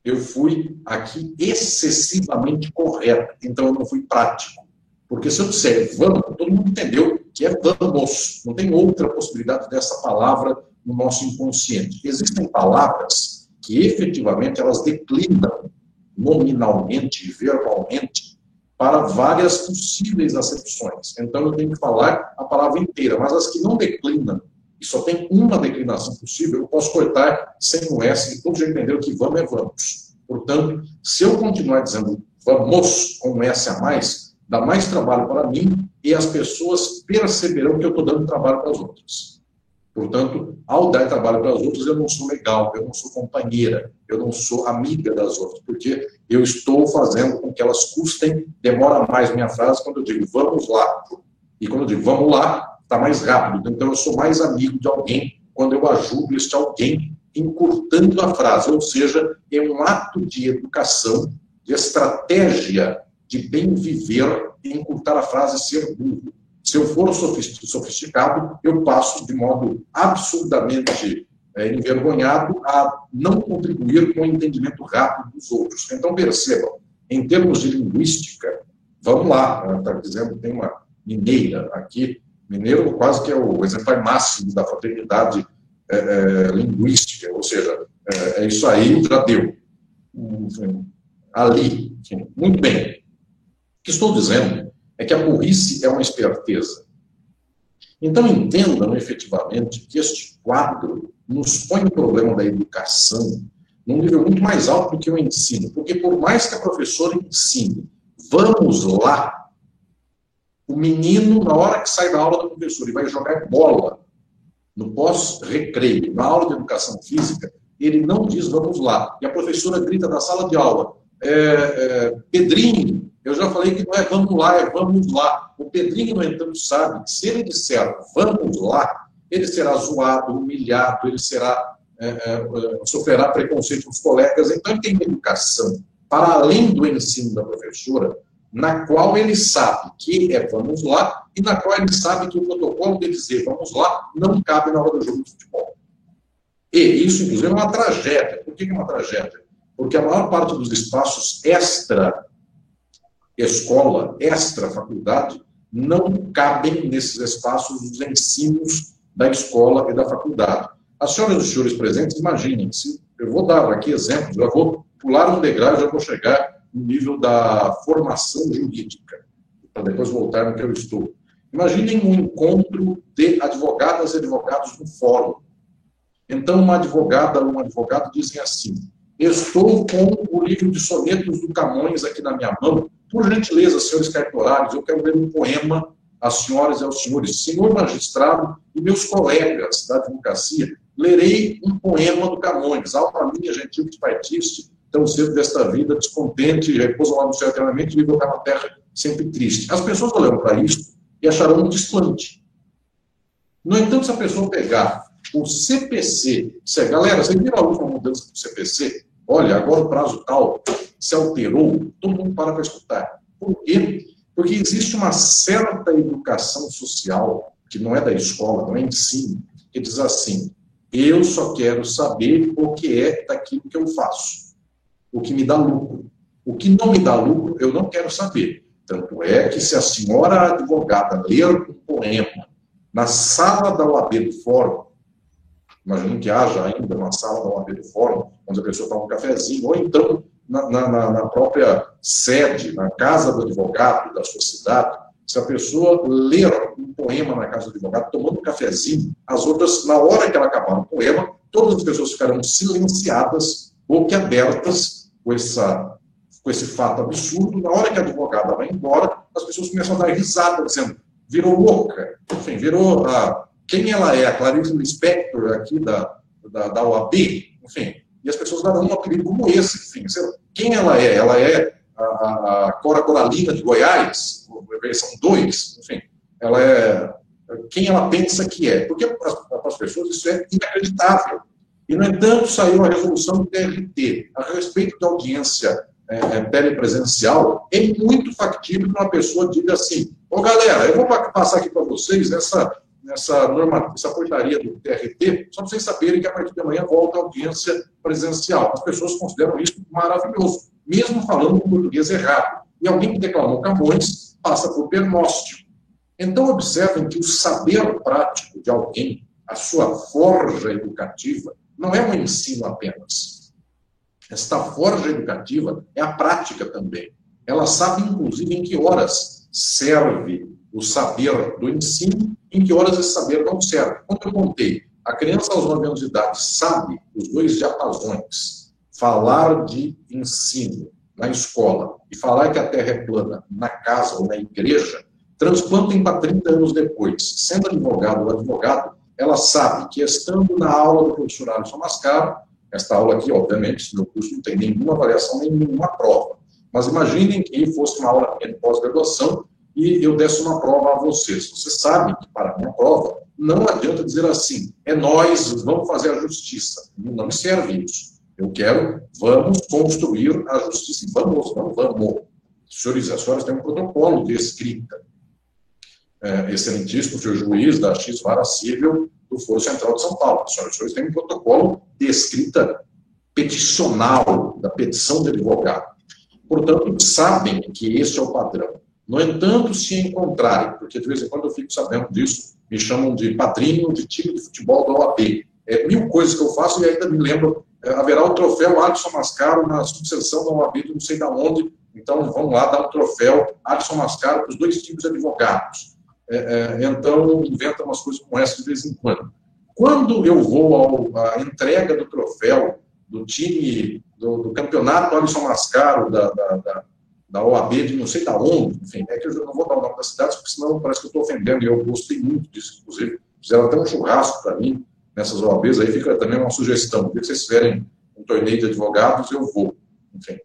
Eu fui aqui excessivamente correto. Então, eu não fui prático. Porque se eu disser vamos, todo mundo entendeu que é vamos. Não tem outra possibilidade dessa palavra no nosso inconsciente. Existem palavras que efetivamente elas declinam nominalmente, verbalmente, para várias possíveis acepções. Então, eu tenho que falar a palavra inteira, mas as que não declinam, e só tem uma declinação possível, eu posso cortar sem o S, e todos já entenderam que vamos é vamos. Portanto, se eu continuar dizendo vamos com um S a mais, dá mais trabalho para mim e as pessoas perceberão que eu estou dando trabalho para as outras. Portanto, ao dar trabalho para as outras, eu não sou legal, eu não sou companheira, eu não sou amiga das outras, porque eu estou fazendo com que elas custem, demora mais minha frase quando eu digo vamos lá. E quando eu digo vamos lá, está mais rápido. Então, eu sou mais amigo de alguém quando eu ajudo este alguém encurtando a frase, ou seja, é um ato de educação, de estratégia de bem viver e encurtar a frase ser burro. Se eu for sofisticado, eu passo de modo absurdamente é, envergonhado a não contribuir com o entendimento rápido dos outros. Então, percebam, em termos de linguística, vamos lá, está dizendo, tem uma mineira aqui, mineiro quase que é o exemplar máximo da fraternidade é, é, linguística, ou seja, é, é, isso aí já deu. Ali, muito bem. Que estou dizendo é que a burrice é uma esperteza. Então entendam efetivamente que este quadro nos põe o problema da educação num nível muito mais alto do que o ensino, porque por mais que a professora ensine, vamos lá, o menino, na hora que sai da aula da professora e vai jogar bola no pós-recreio, na aula de educação física, ele não diz vamos lá. E a professora grita na sala de aula, é, é, Pedrinho, eu já falei que não é vamos lá, é vamos lá. O Pedrinho, no entanto, sabe que se ele disser vamos lá, ele será zoado, humilhado, ele será é, é, sofrerá preconceito dos colegas. Então, ele tem educação para além do ensino da professora, na qual ele sabe que é vamos lá e na qual ele sabe que o protocolo de dizer vamos lá não cabe na hora do jogo de futebol. E isso, inclusive, é uma tragédia. Por que é uma tragédia? Porque a maior parte dos espaços extra-escola, extra-faculdade, não cabem nesses espaços os ensinos da escola e da faculdade. As senhoras e os senhores presentes, imaginem, se eu vou dar aqui exemplos, eu vou pular um degrau já vou chegar no nível da formação jurídica, para depois voltar no que eu estou. Imaginem um encontro de advogadas e advogados no fórum. Então, uma advogada ou um advogado dizem assim: Estou com o livro de sonetos do Camões aqui na minha mão. Por gentileza, senhores cartorários, eu quero ler um poema às senhoras e aos senhores. Senhor magistrado e meus colegas da advocacia, lerei um poema do Camões. Alma minha, gentil que partiste, tão cedo desta vida, descontente, repousa lá no céu eternamente, voltar na terra sempre triste. As pessoas olham para isso e acharão um desplante. No entanto, se a pessoa pegar o CPC, se a galera, vocês viram a última mudança do CPC? Olha, agora o prazo tal se alterou, todo mundo para para escutar. Por quê? Porque existe uma certa educação social, que não é da escola, não é ensino, que diz assim: eu só quero saber o que é daquilo que eu faço o que me dá lucro. O que não me dá lucro, eu não quero saber. Tanto é que se a senhora advogada ler um poema na sala da OAB do Fórum, imagino que haja ainda uma sala da OAB do Fórum, onde a pessoa toma um cafezinho, ou então na, na, na própria sede, na casa do advogado, da sociedade, se a pessoa ler um poema na casa do advogado, tomando um cafezinho, as outras, na hora que ela acabar o poema, todas as pessoas ficarão silenciadas, boquiabertas, com, essa, com esse fato absurdo, na hora que a advogada vai embora, as pessoas começam a dar risada, dizendo, virou louca, enfim, virou a, quem ela é, a Clarice Lispector aqui da, da, da OAB, enfim, e as pessoas darão um apelido como esse, enfim, quem ela é? Ela é a, a Cora Coralina de Goiás, versão 2, enfim, ela é quem ela pensa que é, porque para as pessoas isso é inacreditável, e, no entanto, saiu a resolução do TRT a respeito da audiência é, é, telepresencial. É muito factível que uma pessoa diga assim: Ô galera, eu vou passar aqui para vocês essa, essa, norma, essa portaria do TRT, só para vocês saberem que a partir de amanhã volta a audiência presencial. As pessoas consideram isso maravilhoso, mesmo falando com português errado. E alguém que declamou Camões passa por pernóstico. Então, observem que o saber prático de alguém, a sua forja educativa, não é um ensino apenas. Esta forja educativa é a prática também. Ela sabe, inclusive, em que horas serve o saber do ensino, em que horas esse saber não serve. Como eu contei, a criança aos 9 anos de idade sabe os dois diapasões. Falar de ensino na escola e falar que a Terra é plana na casa ou na igreja, transplantem para 30 anos depois. Sendo advogado ou advogado, ela sabe que estando na aula do professor Alisson Mascaro, esta aula aqui, obviamente, no curso não tem nenhuma avaliação, nenhuma prova, mas imaginem que fosse uma aula de pós-graduação e eu desse uma prova a vocês. Você sabe que para a minha prova não adianta dizer assim, é nós, vamos fazer a justiça. Não me serve isso. Eu quero, vamos construir a justiça. Vamos, não vamos. Os senhores e as senhoras têm um protocolo de escrita é, excelentíssimo senhor juiz da X Vara Civil do Foro Central de São Paulo. Os senhores, senhores têm um protocolo de escrita peticional, da petição de advogado. Portanto, sabem que esse é o padrão. No entanto, se encontrarem, porque de vez em quando eu fico sabendo disso, me chamam de padrinho de time de futebol da OAB. É mil coisas que eu faço e ainda me lembro, é, haverá o troféu Alisson Mascaro na sucessão da OAB não sei da onde, então vamos lá dar um troféu Alisson Mascaro para os dois times advogados é, é, então inventa umas coisas como essa de vez em quando. Quando eu vou à entrega do troféu do time, do, do campeonato Alisson Mascaro, da, da, da, da, OAB, de não sei da onde, enfim, é que eu não vou dar o nome da cidade, porque senão parece que eu estou ofendendo, e eu gostei muito disso, inclusive. Fizeram até um churrasco para mim nessas OABs, aí fica também uma sugestão. Se vocês tiverem um torneio de advogados, eu vou. Enfim.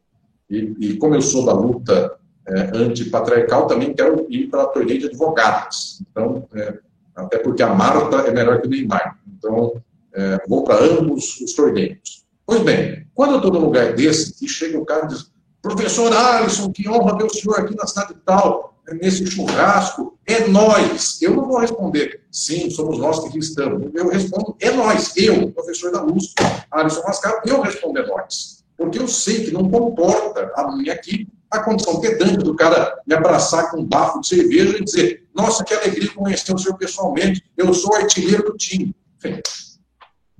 E, e como eu sou da luta é, antipatriarcal, também quero ir para a torneio de advogadas. Então, é, até porque a Marta é melhor que o Neymar. Então, é, vou para ambos os torneios. Pois bem, quando eu estou num lugar desse, e chega o cara e diz, professor Alisson, que honra ver o senhor aqui na cidade tal, nesse churrasco, é nós. Eu não vou responder, sim, somos nós que aqui estamos. Eu respondo, é nós. Eu, professor da USP, Alisson Mascaro, eu respondo, é nós. Porque eu sei que não comporta a minha aqui a condição pedante do cara me abraçar com um bafo de cerveja e dizer, nossa, que alegria conhecer o senhor pessoalmente, eu sou artilheiro do time. Enfim,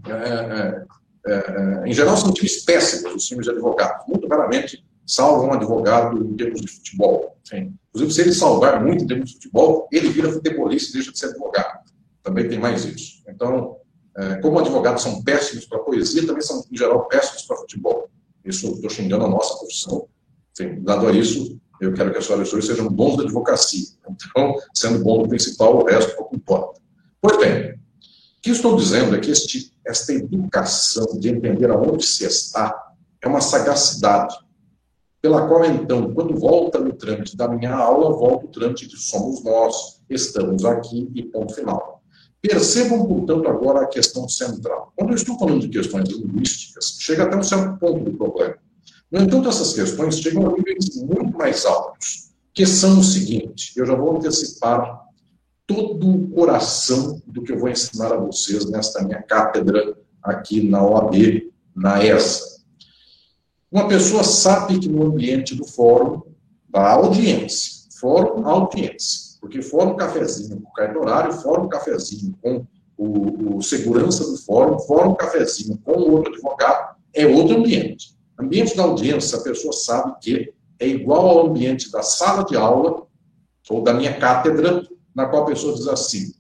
é, é, é, é, em geral, são times péssimos, os times de advogados. Muito raramente salva um advogado em termos de futebol. Enfim, inclusive, se ele salvar muito em termos de futebol, ele vira futebolista e deixa de ser advogado. Também tem mais isso. Então, é, como advogados são péssimos para poesia, também são, em geral, péssimos para futebol. Isso estou xingando a nossa profissão. Enfim, dado a isso, eu quero que as senhoras e sejam bons da advocacia. Então, sendo bom no principal, o resto pouco importa. Pois bem, o que estou dizendo é que este, esta educação de entender aonde se está é uma sagacidade pela qual, então, quando volta no trâmite da minha aula, volta o trâmite de somos nós, estamos aqui e ponto final. Percebam, portanto, agora a questão central. Quando eu estou falando de questões linguísticas, chega até um certo ponto do problema. No entanto, essas questões chegam a níveis muito mais altos, que são o seguinte: eu já vou antecipar todo o coração do que eu vou ensinar a vocês nesta minha cátedra aqui na OAB, na ESA. Uma pessoa sabe que no ambiente do fórum, da audiência, fórum, audiência, porque fórum cafezinho com o cartorário, fórum cafezinho com o, o, segurança do fórum, fórum cafezinho com outro advogado, é outro ambiente. Ambiente da audiência, a pessoa sabe que é igual ao ambiente da sala de aula ou da minha cátedra, na qual a pessoa diz assim: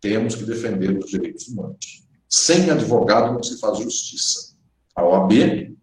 temos que defender os direitos humanos. Sem advogado não se faz justiça. A OAB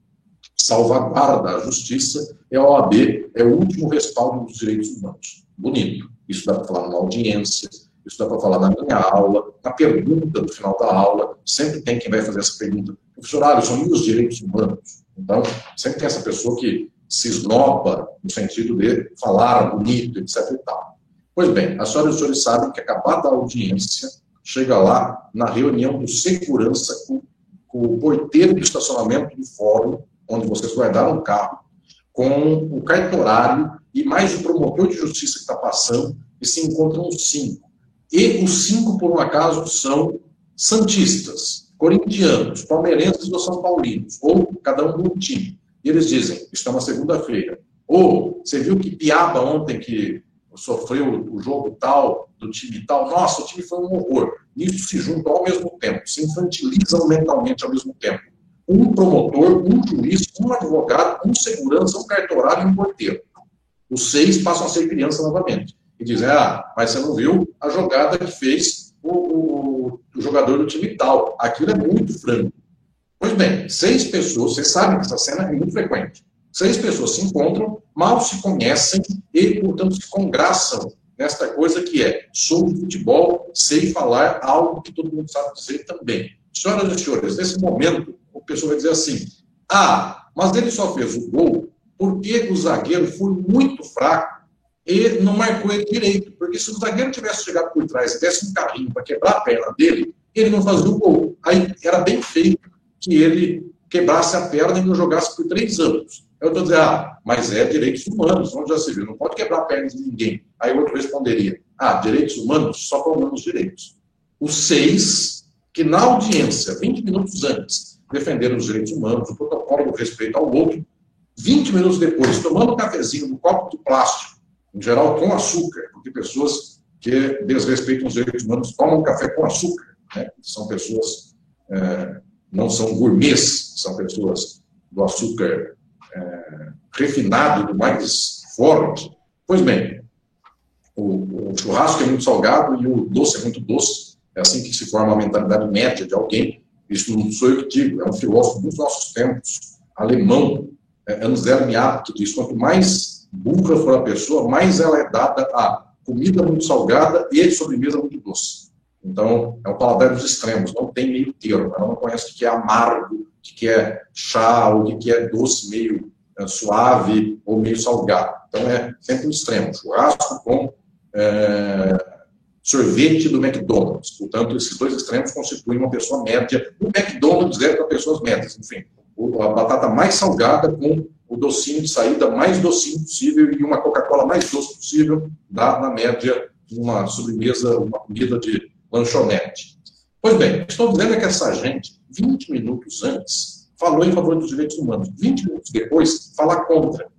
salvaguarda a justiça, é a OAB, é o último respaldo dos direitos humanos. Bonito. Isso dá para falar numa audiência, isso dá para falar na minha aula, na pergunta do final da aula, sempre tem quem vai fazer essa pergunta. Professor Alisson, e os direitos humanos? Então, sempre tem essa pessoa que se esnoba no sentido de falar bonito, etc e tal. Pois bem, as senhoras e os senhores sabem que acabada a audiência, chega lá na reunião do segurança com, com o porteiro de estacionamento do fórum, onde vocês guardaram o carro, com o cartorário e mais o promotor de justiça que está passando, e se encontram os cinco. E os cinco, por um acaso, são santistas, corintianos, palmeirenses ou são paulinos, ou cada um de um time. E eles dizem, isso é uma segunda-feira. Ou, você viu que piaba ontem que sofreu o jogo tal, do time tal? Nossa, o time foi um horror. Nisso se juntam ao mesmo tempo, se infantilizam mentalmente ao mesmo tempo um promotor, um juiz, um advogado, um segurança, um cartorário e um porteiro. Os seis passam a ser criança novamente. E dizem, ah, mas você não viu a jogada que fez o, o, o jogador do time tal. Aquilo é muito franco. Pois bem, seis pessoas, vocês sabem que essa cena é muito frequente. Seis pessoas se encontram, mal se conhecem e, portanto, se congraçam nesta coisa que é, sou de futebol, sei falar algo que todo mundo sabe dizer também. Senhoras e senhores, nesse momento, o pessoal vai dizer assim: ah, mas ele só fez o gol porque o zagueiro foi muito fraco e não marcou ele direito. Porque se o zagueiro tivesse chegado por trás e desse um carrinho para quebrar a perna dele, ele não fazia o gol. Aí era bem feito que ele quebrasse a perna e não jogasse por três anos. Eu estou dizendo, ah, mas é direitos humanos, onde já se viu, não pode quebrar a perna de ninguém. Aí outro responderia, ah, direitos humanos, só para humanos direitos. Os seis, que na audiência, 20 minutos antes, defenderam os direitos humanos, o protocolo do respeito ao outro. 20 minutos depois, tomando um cafezinho no copo de plástico, em geral com açúcar, porque pessoas que desrespeitam os direitos humanos tomam café com açúcar. Né? São pessoas, é, não são gourmets, são pessoas do açúcar é, refinado, do mais forte. Pois bem, o, o churrasco é muito salgado e o doce é muito doce. É assim que se forma a mentalidade média de alguém isso não sou eu que digo, é um filósofo dos nossos tempos, alemão, é, Anselm que diz, quanto mais burra for a pessoa, mais ela é dada a comida muito salgada e sobremesa muito doce. Então, é um paladar dos extremos, não tem meio termo. Ela não conhece o que é amargo, o que é chá, o que é doce meio é, suave ou meio salgado. Então, é sempre um extremo. Churrasco com é, sorvete do McDonald's. Portanto, esses dois extremos constituem uma pessoa média. O McDonald's é para pessoas médias, enfim. A batata mais salgada com o docinho de saída mais docinho possível e uma Coca-Cola mais doce possível, dá, na média, uma sobremesa, uma comida de lanchonete. Pois bem, estou dizendo é que essa gente, 20 minutos antes, falou em favor dos direitos humanos. 20 minutos depois, fala contra.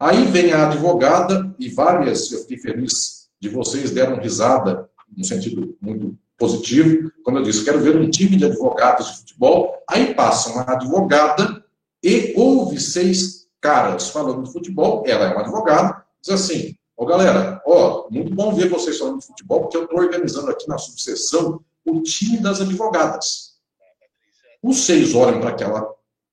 Aí vem a advogada, e várias, eu fiquei feliz de vocês deram risada, no sentido muito positivo, como eu disse, quero ver um time de advogados de futebol, aí passa uma advogada e houve seis caras falando de futebol, ela é uma advogada, diz assim, ó oh, galera, ó, muito bom ver vocês falando de futebol, porque eu estou organizando aqui na subseção o time das advogadas. Os seis olham para aquela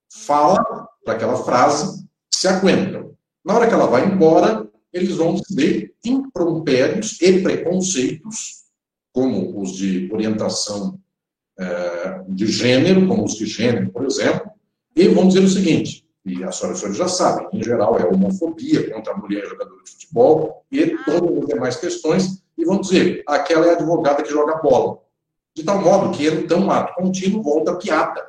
fala, para aquela frase, se aguentam. Na hora que ela vai embora, eles vão dizer impropérios e preconceitos, como os de orientação é, de gênero, como os de gênero, por exemplo, e vão dizer o seguinte, e a senhora, a senhora já sabe, em geral é homofobia contra a mulher jogadora de futebol e todas as demais questões, e vão dizer, aquela é a advogada que joga bola. De tal modo que, então, ato contínuo volta a piada.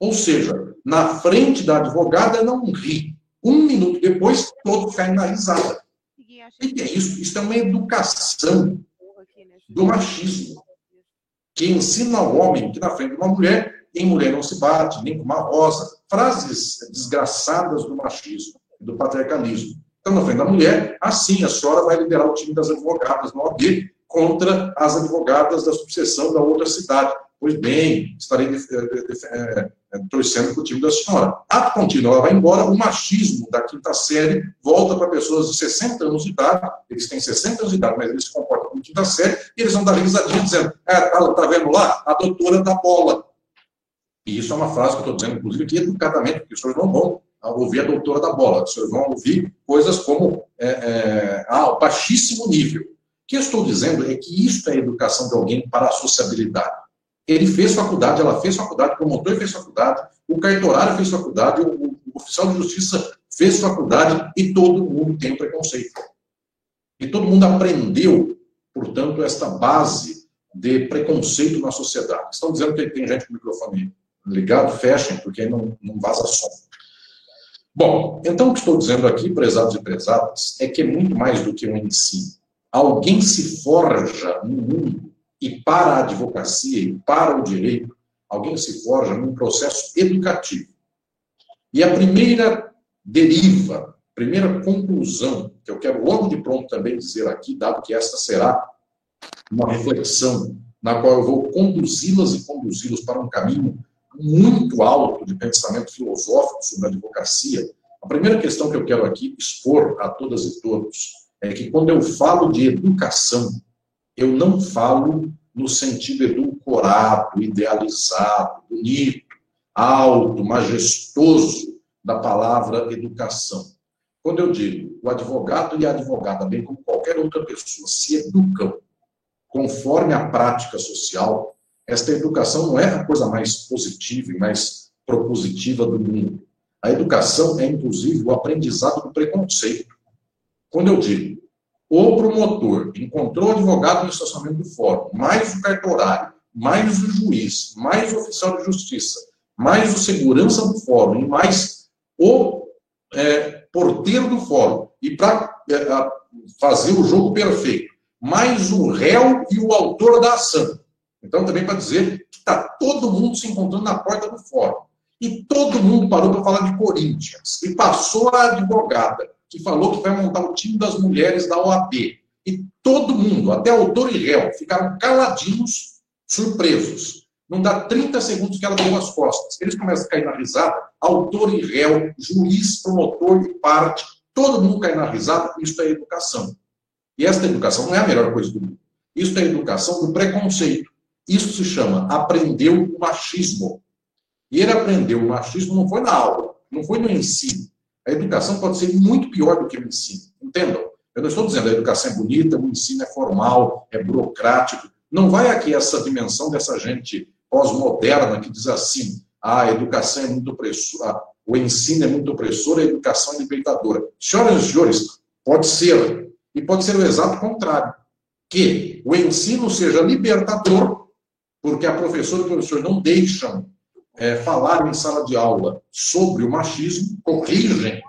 Ou seja, na frente da advogada não ri. Um minuto depois, todos caem na risada. O que é isso? Isso é uma educação do machismo, que ensina ao homem que na frente de uma mulher, em mulher não se bate, nem com uma rosa. Frases desgraçadas do machismo, do patriarcalismo. Então, na frente da mulher, assim, a senhora vai liderar o time das advogadas no OAB contra as advogadas da sucessão da outra cidade. Pois bem, estarei é, é, torcendo para o time da senhora. Ato contínuo, ela vai embora, o machismo da quinta série volta para pessoas de 60 anos de idade, eles têm 60 anos de idade, mas eles se comportam como quinta série, e eles vão dar risadinha dizendo, é, tá, tá vendo lá? A doutora da bola. E isso é uma frase que eu estou dizendo, inclusive, aqui educadamente, porque os senhores não vão ouvir a doutora da bola, os senhores vão ouvir coisas como é, é, baixíssimo nível. O que eu estou dizendo é que isso é educação de alguém para a sociabilidade. Ele fez faculdade, ela fez faculdade, o promotor fez faculdade, o cartorário fez faculdade, o, o oficial de justiça fez faculdade e todo mundo tem preconceito. E todo mundo aprendeu, portanto, esta base de preconceito na sociedade. Estão dizendo que tem gente com o microfone ligado, fechem, porque aí não, não vaza som. Bom, então o que estou dizendo aqui, prezados e prezadas, é que é muito mais do que um ensino. Alguém se forja no mundo e para a advocacia e para o direito, alguém se forja num processo educativo. E a primeira deriva, primeira conclusão, que eu quero logo de pronto também dizer aqui, dado que esta será uma reflexão na qual eu vou conduzi-las e conduzi-los para um caminho muito alto de pensamento filosófico sobre a advocacia. A primeira questão que eu quero aqui expor a todas e todos é que quando eu falo de educação, eu não falo no sentido edulcorado, idealizado, bonito, alto, majestoso da palavra educação. Quando eu digo o advogado e a advogada, bem como qualquer outra pessoa, se educam conforme a prática social, esta educação não é a coisa mais positiva e mais propositiva do mundo. A educação é, inclusive, o aprendizado do preconceito. Quando eu digo o promotor encontrou o advogado no estacionamento do fórum, mais o cartorário, mais o juiz, mais o oficial de justiça, mais o segurança do fórum e mais o é, porteiro do fórum, e para é, fazer o jogo perfeito, mais o réu e o autor da ação. Então, também para dizer que está todo mundo se encontrando na porta do fórum. E todo mundo parou para falar de Corinthians. E passou a advogada que falou que vai montar o time das mulheres da OAB. E todo mundo, até autor e réu, ficaram caladinhos, surpresos. Não dá 30 segundos que ela deu as costas. Eles começam a cair na risada, autor e réu, juiz, promotor e parte, todo mundo cai na risada, isso é educação. E esta educação não é a melhor coisa do mundo. Isso é educação do preconceito. Isso se chama aprendeu o machismo. E ele aprendeu o machismo não foi na aula, não foi no ensino. A educação pode ser muito pior do que o ensino. Entendam? Eu não estou dizendo a educação é bonita, o ensino é formal, é burocrático. Não vai aqui essa dimensão dessa gente pós-moderna que diz assim: ah, a educação é muito opressora, o ensino é muito opressor, a educação é libertadora. Senhoras e senhores, pode ser, e pode ser o exato contrário. Que o ensino seja libertador, porque a professora e o professor não deixam é, falarem em sala de aula sobre o machismo, corrigem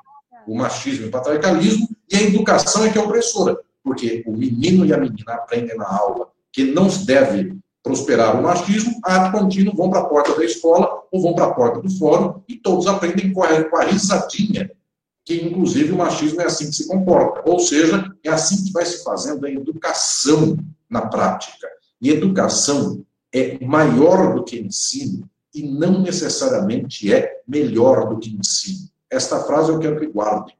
o machismo e o patriarcalismo, e a educação é que é opressora, porque o menino e a menina aprendem na aula que não deve prosperar o machismo, ato contínuo, vão para a porta da escola ou vão para a porta do fórum e todos aprendem a, com a risadinha que, inclusive, o machismo é assim que se comporta. Ou seja, é assim que vai se fazendo a educação na prática. E educação é maior do que ensino e não necessariamente é melhor do que ensino. Esta frase eu quero que guardem.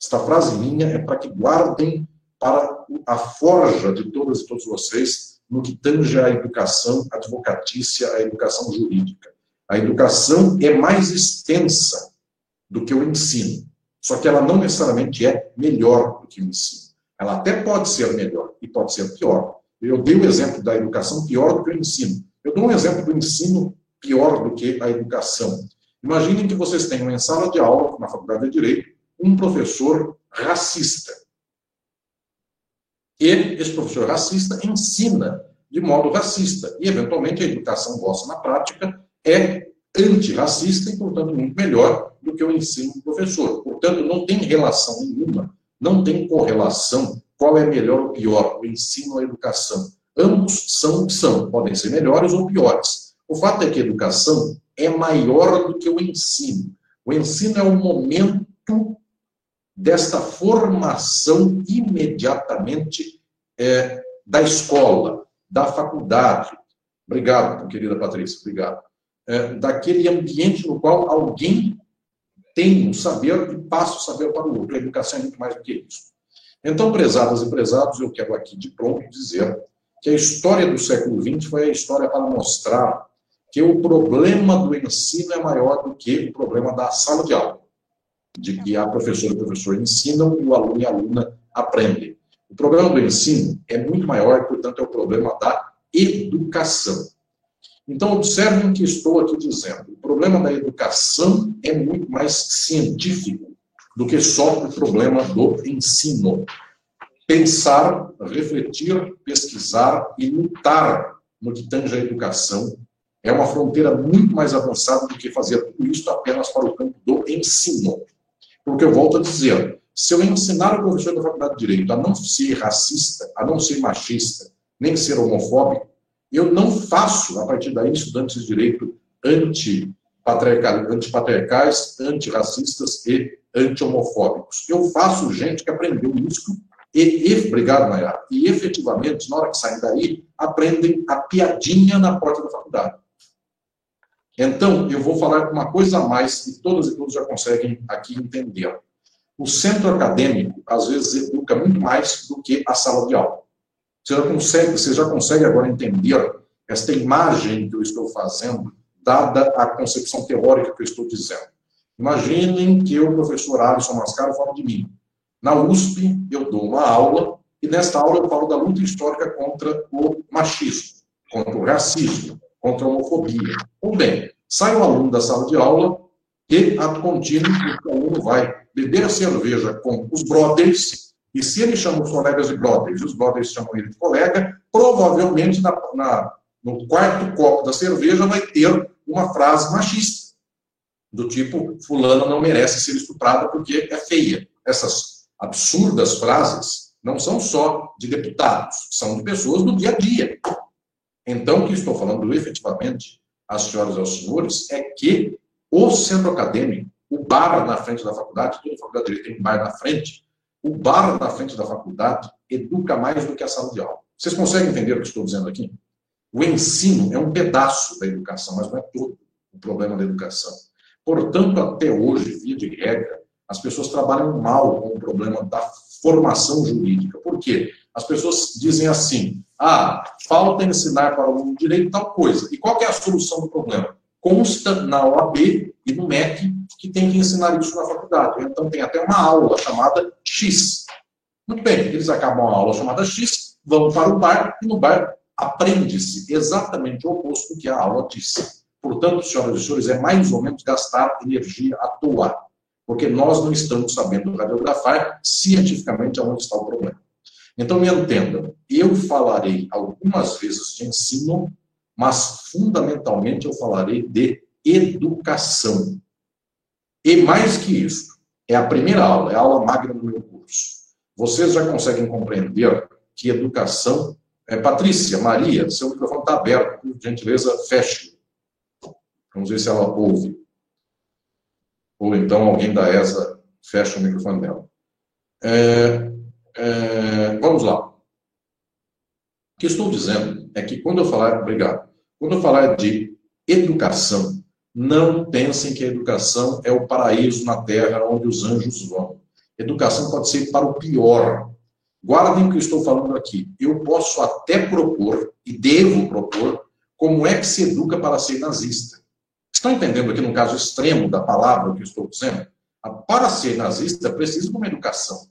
Esta frase minha é para que guardem para a forja de todas e todos vocês no que tange à educação advocatícia, à educação jurídica. A educação é mais extensa do que o ensino, só que ela não necessariamente é melhor do que o ensino. Ela até pode ser melhor e pode ser pior. Eu dei o exemplo da educação pior do que o ensino. Eu dou um exemplo do ensino pior do que a educação. Imaginem que vocês tenham em sala de aula, na Faculdade de Direito, um professor racista. E esse professor racista ensina de modo racista. E, eventualmente, a educação vossa na prática é antirracista e, portanto, muito melhor do que o ensino do professor. Portanto, não tem relação nenhuma, não tem correlação qual é melhor ou pior, o ensino ou a educação. Ambos são o que são, podem ser melhores ou piores. O fato é que a educação é maior do que o ensino. O ensino é o momento desta formação imediatamente é, da escola, da faculdade. Obrigado, querida Patrícia, obrigado. É, daquele ambiente no qual alguém tem um saber e passa o saber para o outro. A educação é muito mais do que isso. Então, prezadas e prezados, eu quero aqui de pronto dizer que a história do século XX foi a história para mostrar que o problema do ensino é maior do que o problema da sala de aula de que a professora e o professor ensinam e o aluno e a aluna aprendem. O problema do ensino é muito maior, portanto, é o problema da educação. Então, observem o que estou aqui dizendo. O problema da educação é muito mais científico do que só o problema do ensino. Pensar, refletir, pesquisar e lutar no que tange a educação é uma fronteira muito mais avançada do que fazer tudo isso apenas para o campo do ensino. Porque eu volto a dizer, se eu ensinar o professor da faculdade de Direito a não ser racista, a não ser machista, nem ser homofóbico, eu não faço, a partir daí, estudantes de direito antipatriarcais, antirracistas e anti-homofóbicos. Eu faço gente que aprendeu isso e, e obrigado, Nayara, e efetivamente, na hora que saem daí, aprendem a piadinha na porta da faculdade. Então, eu vou falar uma coisa a mais que todas e todos já conseguem aqui entender. O centro acadêmico, às vezes, educa muito mais do que a sala de aula. Você já consegue, você já consegue agora entender esta imagem que eu estou fazendo, dada a concepção teórica que eu estou dizendo. Imaginem que eu, professor Alisson Mascaro, falo de mim. Na USP, eu dou uma aula, e nesta aula eu falo da luta histórica contra o machismo, contra o racismo, contra a homofobia. Ou bem, sai o aluno da sala de aula e, ato contínuo, o aluno vai beber a cerveja com os brothers, e se ele chama os colegas de brothers, e os brothers chamam ele de colega, provavelmente na, na, no quarto copo da cerveja vai ter uma frase machista, do tipo, fulano não merece ser estuprada porque é feia. Essas absurdas frases não são só de deputados, são de pessoas do dia a dia. Então, o que estou falando efetivamente, às senhoras e aos senhores, é que o centro acadêmico, o bar na frente da faculdade, toda faculdade de direito tem um bar na frente, o bar na frente da faculdade educa mais do que a sala de aula. Vocês conseguem entender o que estou dizendo aqui? O ensino é um pedaço da educação, mas não é todo o problema da educação. Portanto, até hoje, via de regra, as pessoas trabalham mal com o problema da formação jurídica. Por quê? As pessoas dizem assim: ah, falta ensinar para o aluno direito tal coisa. E qual é a solução do problema? Consta na OAB e no MEC que tem que ensinar isso na faculdade. Então tem até uma aula chamada X. Muito bem, eles acabam a aula chamada X, vão para o bar e no bar aprende-se exatamente o oposto do que a aula disse. Portanto, senhoras e senhores, é mais ou menos gastar energia à toa, porque nós não estamos sabendo radiografar cientificamente aonde está o problema. Então, me entendam, eu falarei algumas vezes de ensino, mas fundamentalmente eu falarei de educação. E mais que isso, é a primeira aula, é a aula magna do meu curso. Vocês já conseguem compreender que educação é, Patrícia, Maria, seu microfone está aberto, por gentileza, feche. Vamos ver se ela ouve. Ou então alguém da ESA fecha o microfone dela. É, é, vamos lá. O que estou dizendo é que quando eu falar, obrigado, quando eu falar de educação, não pensem que a educação é o paraíso na terra onde os anjos vão. Educação pode ser para o pior, Guardem o que eu estou falando aqui. Eu posso até propor, e devo propor, como é que se educa para ser nazista. Estão entendendo aqui no caso extremo da palavra que eu estou dizendo? Para ser nazista, precisa de uma educação.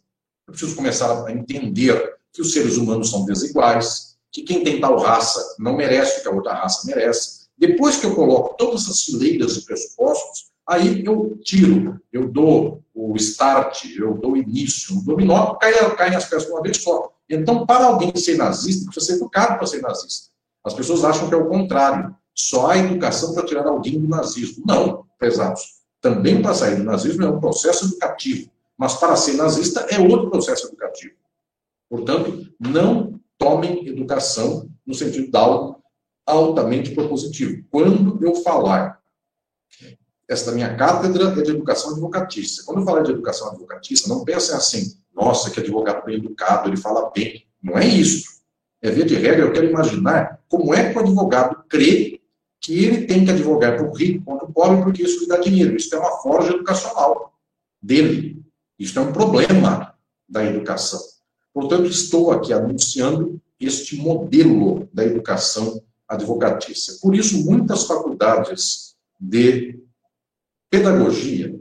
Eu preciso começar a entender que os seres humanos são desiguais, que quem tem tal raça não merece o que a outra raça merece. Depois que eu coloco todas essas fileiras de pressupostos, Aí eu tiro, eu dou o start, eu dou o início. No dominó cai, caem as peças de uma vez só. Então, para alguém ser nazista, precisa ser educado para ser nazista. As pessoas acham que é o contrário. Só há educação para tirar alguém do nazismo. Não, pesados. Também para sair do nazismo é um processo educativo. Mas para ser nazista é outro processo educativo. Portanto, não tomem educação no sentido de algo altamente propositivo. Quando eu falar esta minha cátedra é de educação advocatícia. Quando eu falar de educação advocatícia, não pensem assim, nossa, que advogado bem educado, ele fala bem. Não é isso. É via de regra, eu quero imaginar como é que o advogado crê que ele tem que advogar para o rico contra o pobre, porque isso lhe dá dinheiro. Isso é uma forja educacional dele. Isso é um problema da educação. Portanto, estou aqui anunciando este modelo da educação advocatícia. Por isso, muitas faculdades de pedagogia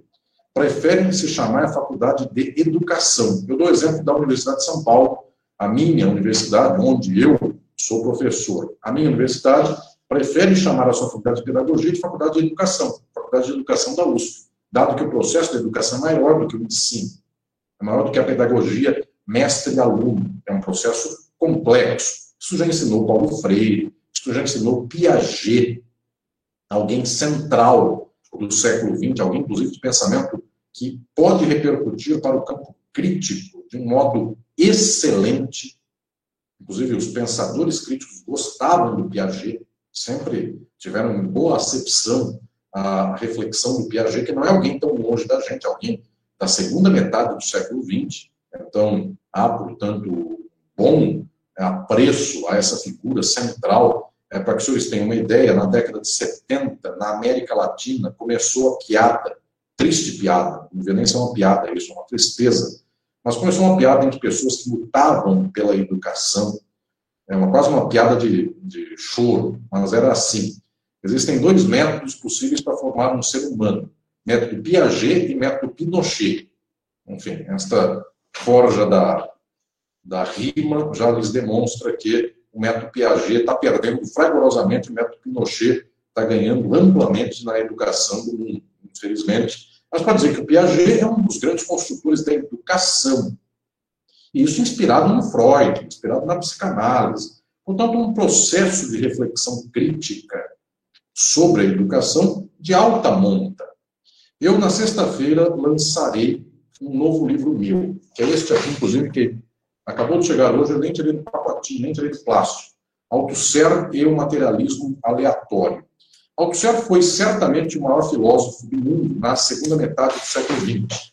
preferem se chamar a faculdade de educação. Eu dou o exemplo da Universidade de São Paulo, a minha universidade, onde eu sou professor. A minha universidade prefere chamar a sua faculdade de pedagogia de faculdade de educação, faculdade de educação da USP, dado que o processo de educação é maior do que o ensino, é maior do que a pedagogia mestre e aluno, é um processo complexo. Isso já ensinou Paulo Freire, isso já ensinou Piaget, alguém central do século XX, alguém, inclusive, de pensamento que pode repercutir para o campo crítico de um modo excelente. Inclusive, os pensadores críticos gostavam do Piaget, sempre tiveram boa acepção à reflexão do Piaget, que não é alguém tão longe da gente, alguém da segunda metade do século XX. Então, há, portanto, bom apreço a essa figura central é, para que senhores tenham uma ideia, na década de 70, na América Latina, começou a piada, triste piada, não devia nem ser uma piada isso, é uma tristeza, mas começou uma piada entre pessoas que lutavam pela educação, é uma, quase uma piada de, de choro, mas era assim. Existem dois métodos possíveis para formar um ser humano, método Piaget e método Pinochet. Enfim, esta forja da, da rima já lhes demonstra que o método Piaget está perdendo fragorosamente, o método Pinochet está ganhando amplamente na educação do mundo, infelizmente. Mas para dizer que o Piaget é um dos grandes construtores da educação. E isso inspirado no Freud, inspirado na psicanálise. Portanto, um processo de reflexão crítica sobre a educação de alta monta. Eu, na sexta-feira, lançarei um novo livro meu, que é este aqui, inclusive, que acabou de chegar hoje, eu nem tirei do pacotinho, nem tirei do plástico. Althusser e o materialismo aleatório. Althusser foi certamente o maior filósofo do mundo na segunda metade do século XX.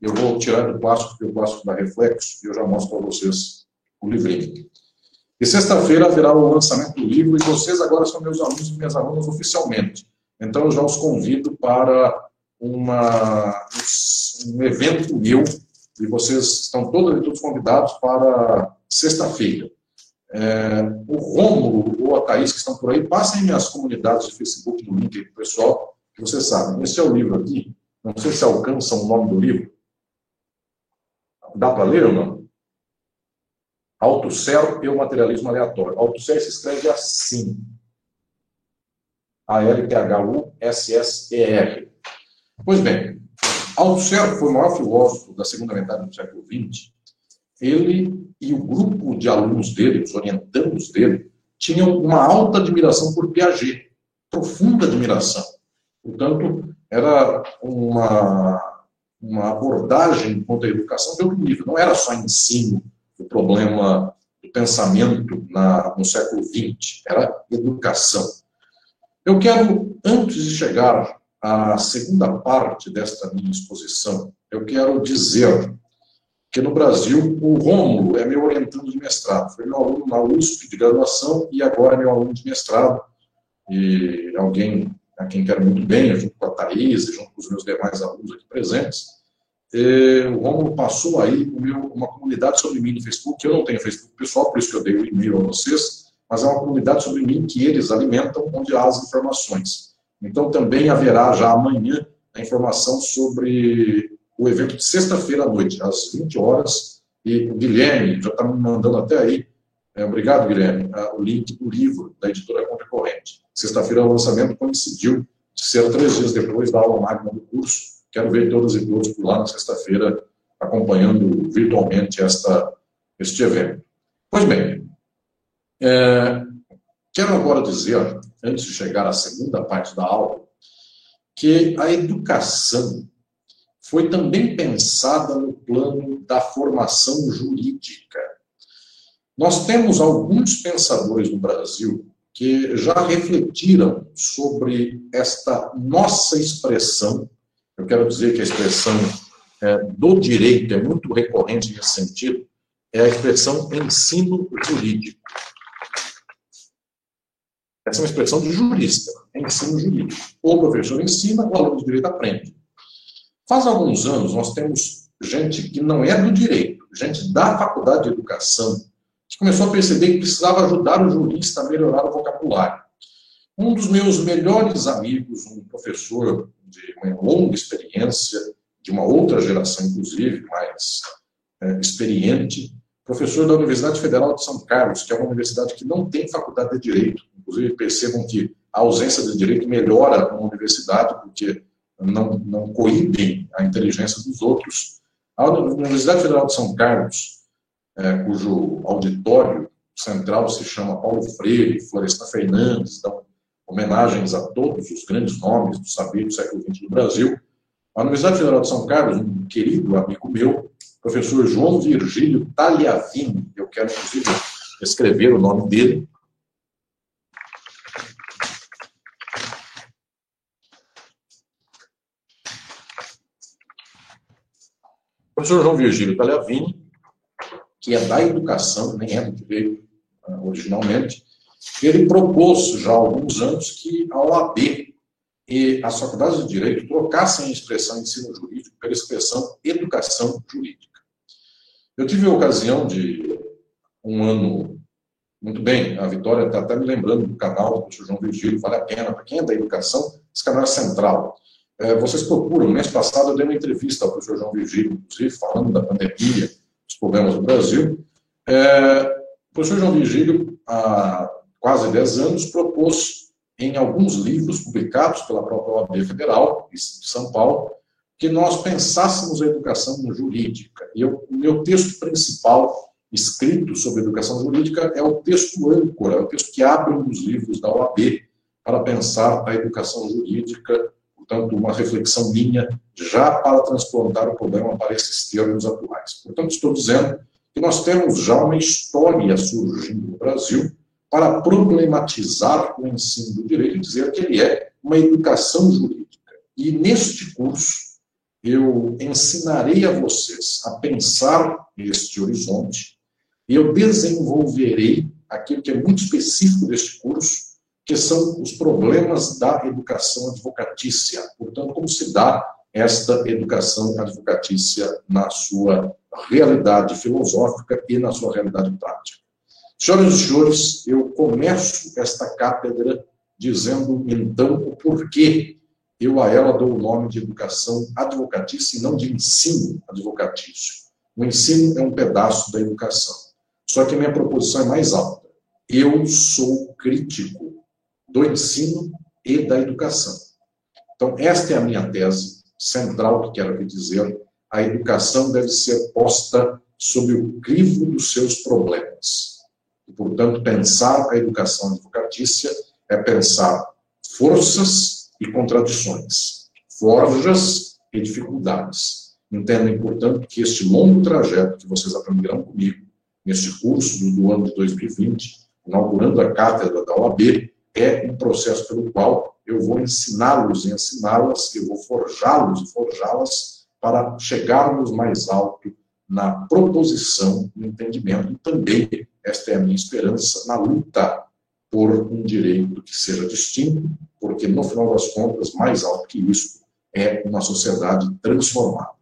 Eu vou tirar do plástico, porque o plástico dá reflexo, e eu já mostro para vocês o livrinho. E sexta-feira haverá o lançamento do livro, e vocês agora são meus alunos e minhas alunas oficialmente. Então eu já os convido para uma, um evento meu e vocês estão todos, todos convidados para sexta-feira. É, o Rômulo ou a Thaís que estão por aí, passem minhas comunidades de Facebook, no link aí para o pessoal, que vocês sabem. Esse é o livro aqui. Não sei se alcançam o nome do livro. Dá para ler ou não? Autocel e o materialismo aleatório. Autocel se escreve assim. A-L-T-H-U-S-S-E-R. Pois bem, Althusser foi o maior filósofo da segunda metade do século XX. Ele e o grupo de alunos dele, os orientandos dele, tinham uma alta admiração por Piaget. profunda admiração. Portanto, era uma, uma abordagem quanto à educação de outro nível. Não era só ensino, o problema do pensamento na, no século XX, era educação. Eu quero, antes de chegar à segunda parte desta minha exposição, eu quero dizer que no Brasil o Rômulo é meu orientando de mestrado. Foi meu aluno na USP de graduação e agora é meu aluno de mestrado. E alguém a quem quero muito bem, junto com a Thaís, junto com os meus demais alunos aqui presentes. E, o Rômulo passou aí uma comunidade sobre mim no Facebook. Eu não tenho Facebook pessoal, por isso que eu dei o e-mail a vocês, mas é uma comunidade sobre mim que eles alimentam, onde há as informações. Então também haverá já amanhã a informação sobre o evento de sexta-feira à noite, às 20 horas, e o Guilherme já está me mandando até aí, é, obrigado, Guilherme, o link do livro da editora Contracorrente. Sexta-feira o lançamento coincidiu de ser três dias depois da aula magna do curso. Quero ver todas e todos por lá na sexta-feira, acompanhando virtualmente esta, este evento. Pois bem, é, quero agora dizer, antes de chegar à segunda parte da aula, que a educação foi também pensada no plano da formação jurídica. Nós temos alguns pensadores no Brasil que já refletiram sobre esta nossa expressão. Eu quero dizer que a expressão é, do direito é muito recorrente nesse sentido, é a expressão ensino jurídico. Essa é uma expressão de jurista, é ensino jurídico. O professor ensina, o aluno de direito aprende. Faz alguns anos, nós temos gente que não é do direito, gente da faculdade de educação, que começou a perceber que precisava ajudar o jurista a melhorar o vocabulário. Um dos meus melhores amigos, um professor de uma longa experiência, de uma outra geração, inclusive, mais é, experiente, professor da Universidade Federal de São Carlos, que é uma universidade que não tem faculdade de direito. Inclusive, percebam que a ausência de direito melhora uma universidade, porque não, não coíbem a inteligência dos outros. A Universidade Federal de São Carlos, é, cujo auditório central se chama Paulo Freire, Florestan Fernandes, dão homenagens a todos os grandes nomes do saber do século XX do Brasil. A Universidade Federal de São Carlos, um querido amigo meu, professor João Virgílio Tagliavini, eu quero inclusive escrever o nome dele, professor João Virgílio Tagliavini, que é da educação, nem é do veio uh, originalmente, ele propôs já há alguns anos que a OAB e as faculdades de direito trocassem a expressão ensino jurídico pela expressão educação jurídica. Eu tive a ocasião de, um ano, muito bem, a Vitória está até me lembrando do canal do professor João Virgílio, vale a pena, para quem é da educação, esse canal é central. É, vocês procuram, mês passado eu dei uma entrevista ao professor João Virgílio, inclusive falando da pandemia, dos problemas do Brasil. É, o professor João Virgílio, há quase 10 anos, propôs em alguns livros publicados pela própria OAB Federal, de São Paulo, que nós pensássemos a educação jurídica. E o meu texto principal, escrito sobre educação jurídica, é o texto âncora, é o texto que abre um dos livros da OAB para pensar a educação jurídica portanto, uma reflexão minha já para transplantar o problema para esses termos atuais. Portanto, estou dizendo que nós temos já uma história surgindo no Brasil para problematizar o ensino do direito e dizer que ele é uma educação jurídica. E neste curso, eu ensinarei a vocês a pensar este horizonte e eu desenvolverei aquilo que é muito específico deste curso, que são os problemas da educação advocatícia. Portanto, como se dá esta educação advocatícia na sua realidade filosófica e na sua realidade prática. Senhoras e senhores, eu começo esta cátedra dizendo, então, o porquê eu a ela dou o nome de educação advocatícia e não de ensino advocatício. O ensino é um pedaço da educação. Só que minha proposição é mais alta. Eu sou crítico do ensino e da educação. Então, esta é a minha tese central que quero aqui dizer. A educação deve ser posta sob o crivo dos seus problemas. E, portanto, pensar a educação advocatícia é pensar forças e contradições, forjas e dificuldades. Entendem, portanto, que este longo trajeto que vocês aprenderão comigo neste curso do, ano de 2020, inaugurando a cátedra da OAB, é um processo pelo qual eu vou ensiná-los e ensiná-las, eu vou forjá-los e forjá-las para chegarmos mais alto na proposição, no entendimento, e também, esta é a minha esperança, na luta por um direito que seja distinto, porque, no final das contas, mais alto que isso é uma sociedade transformada.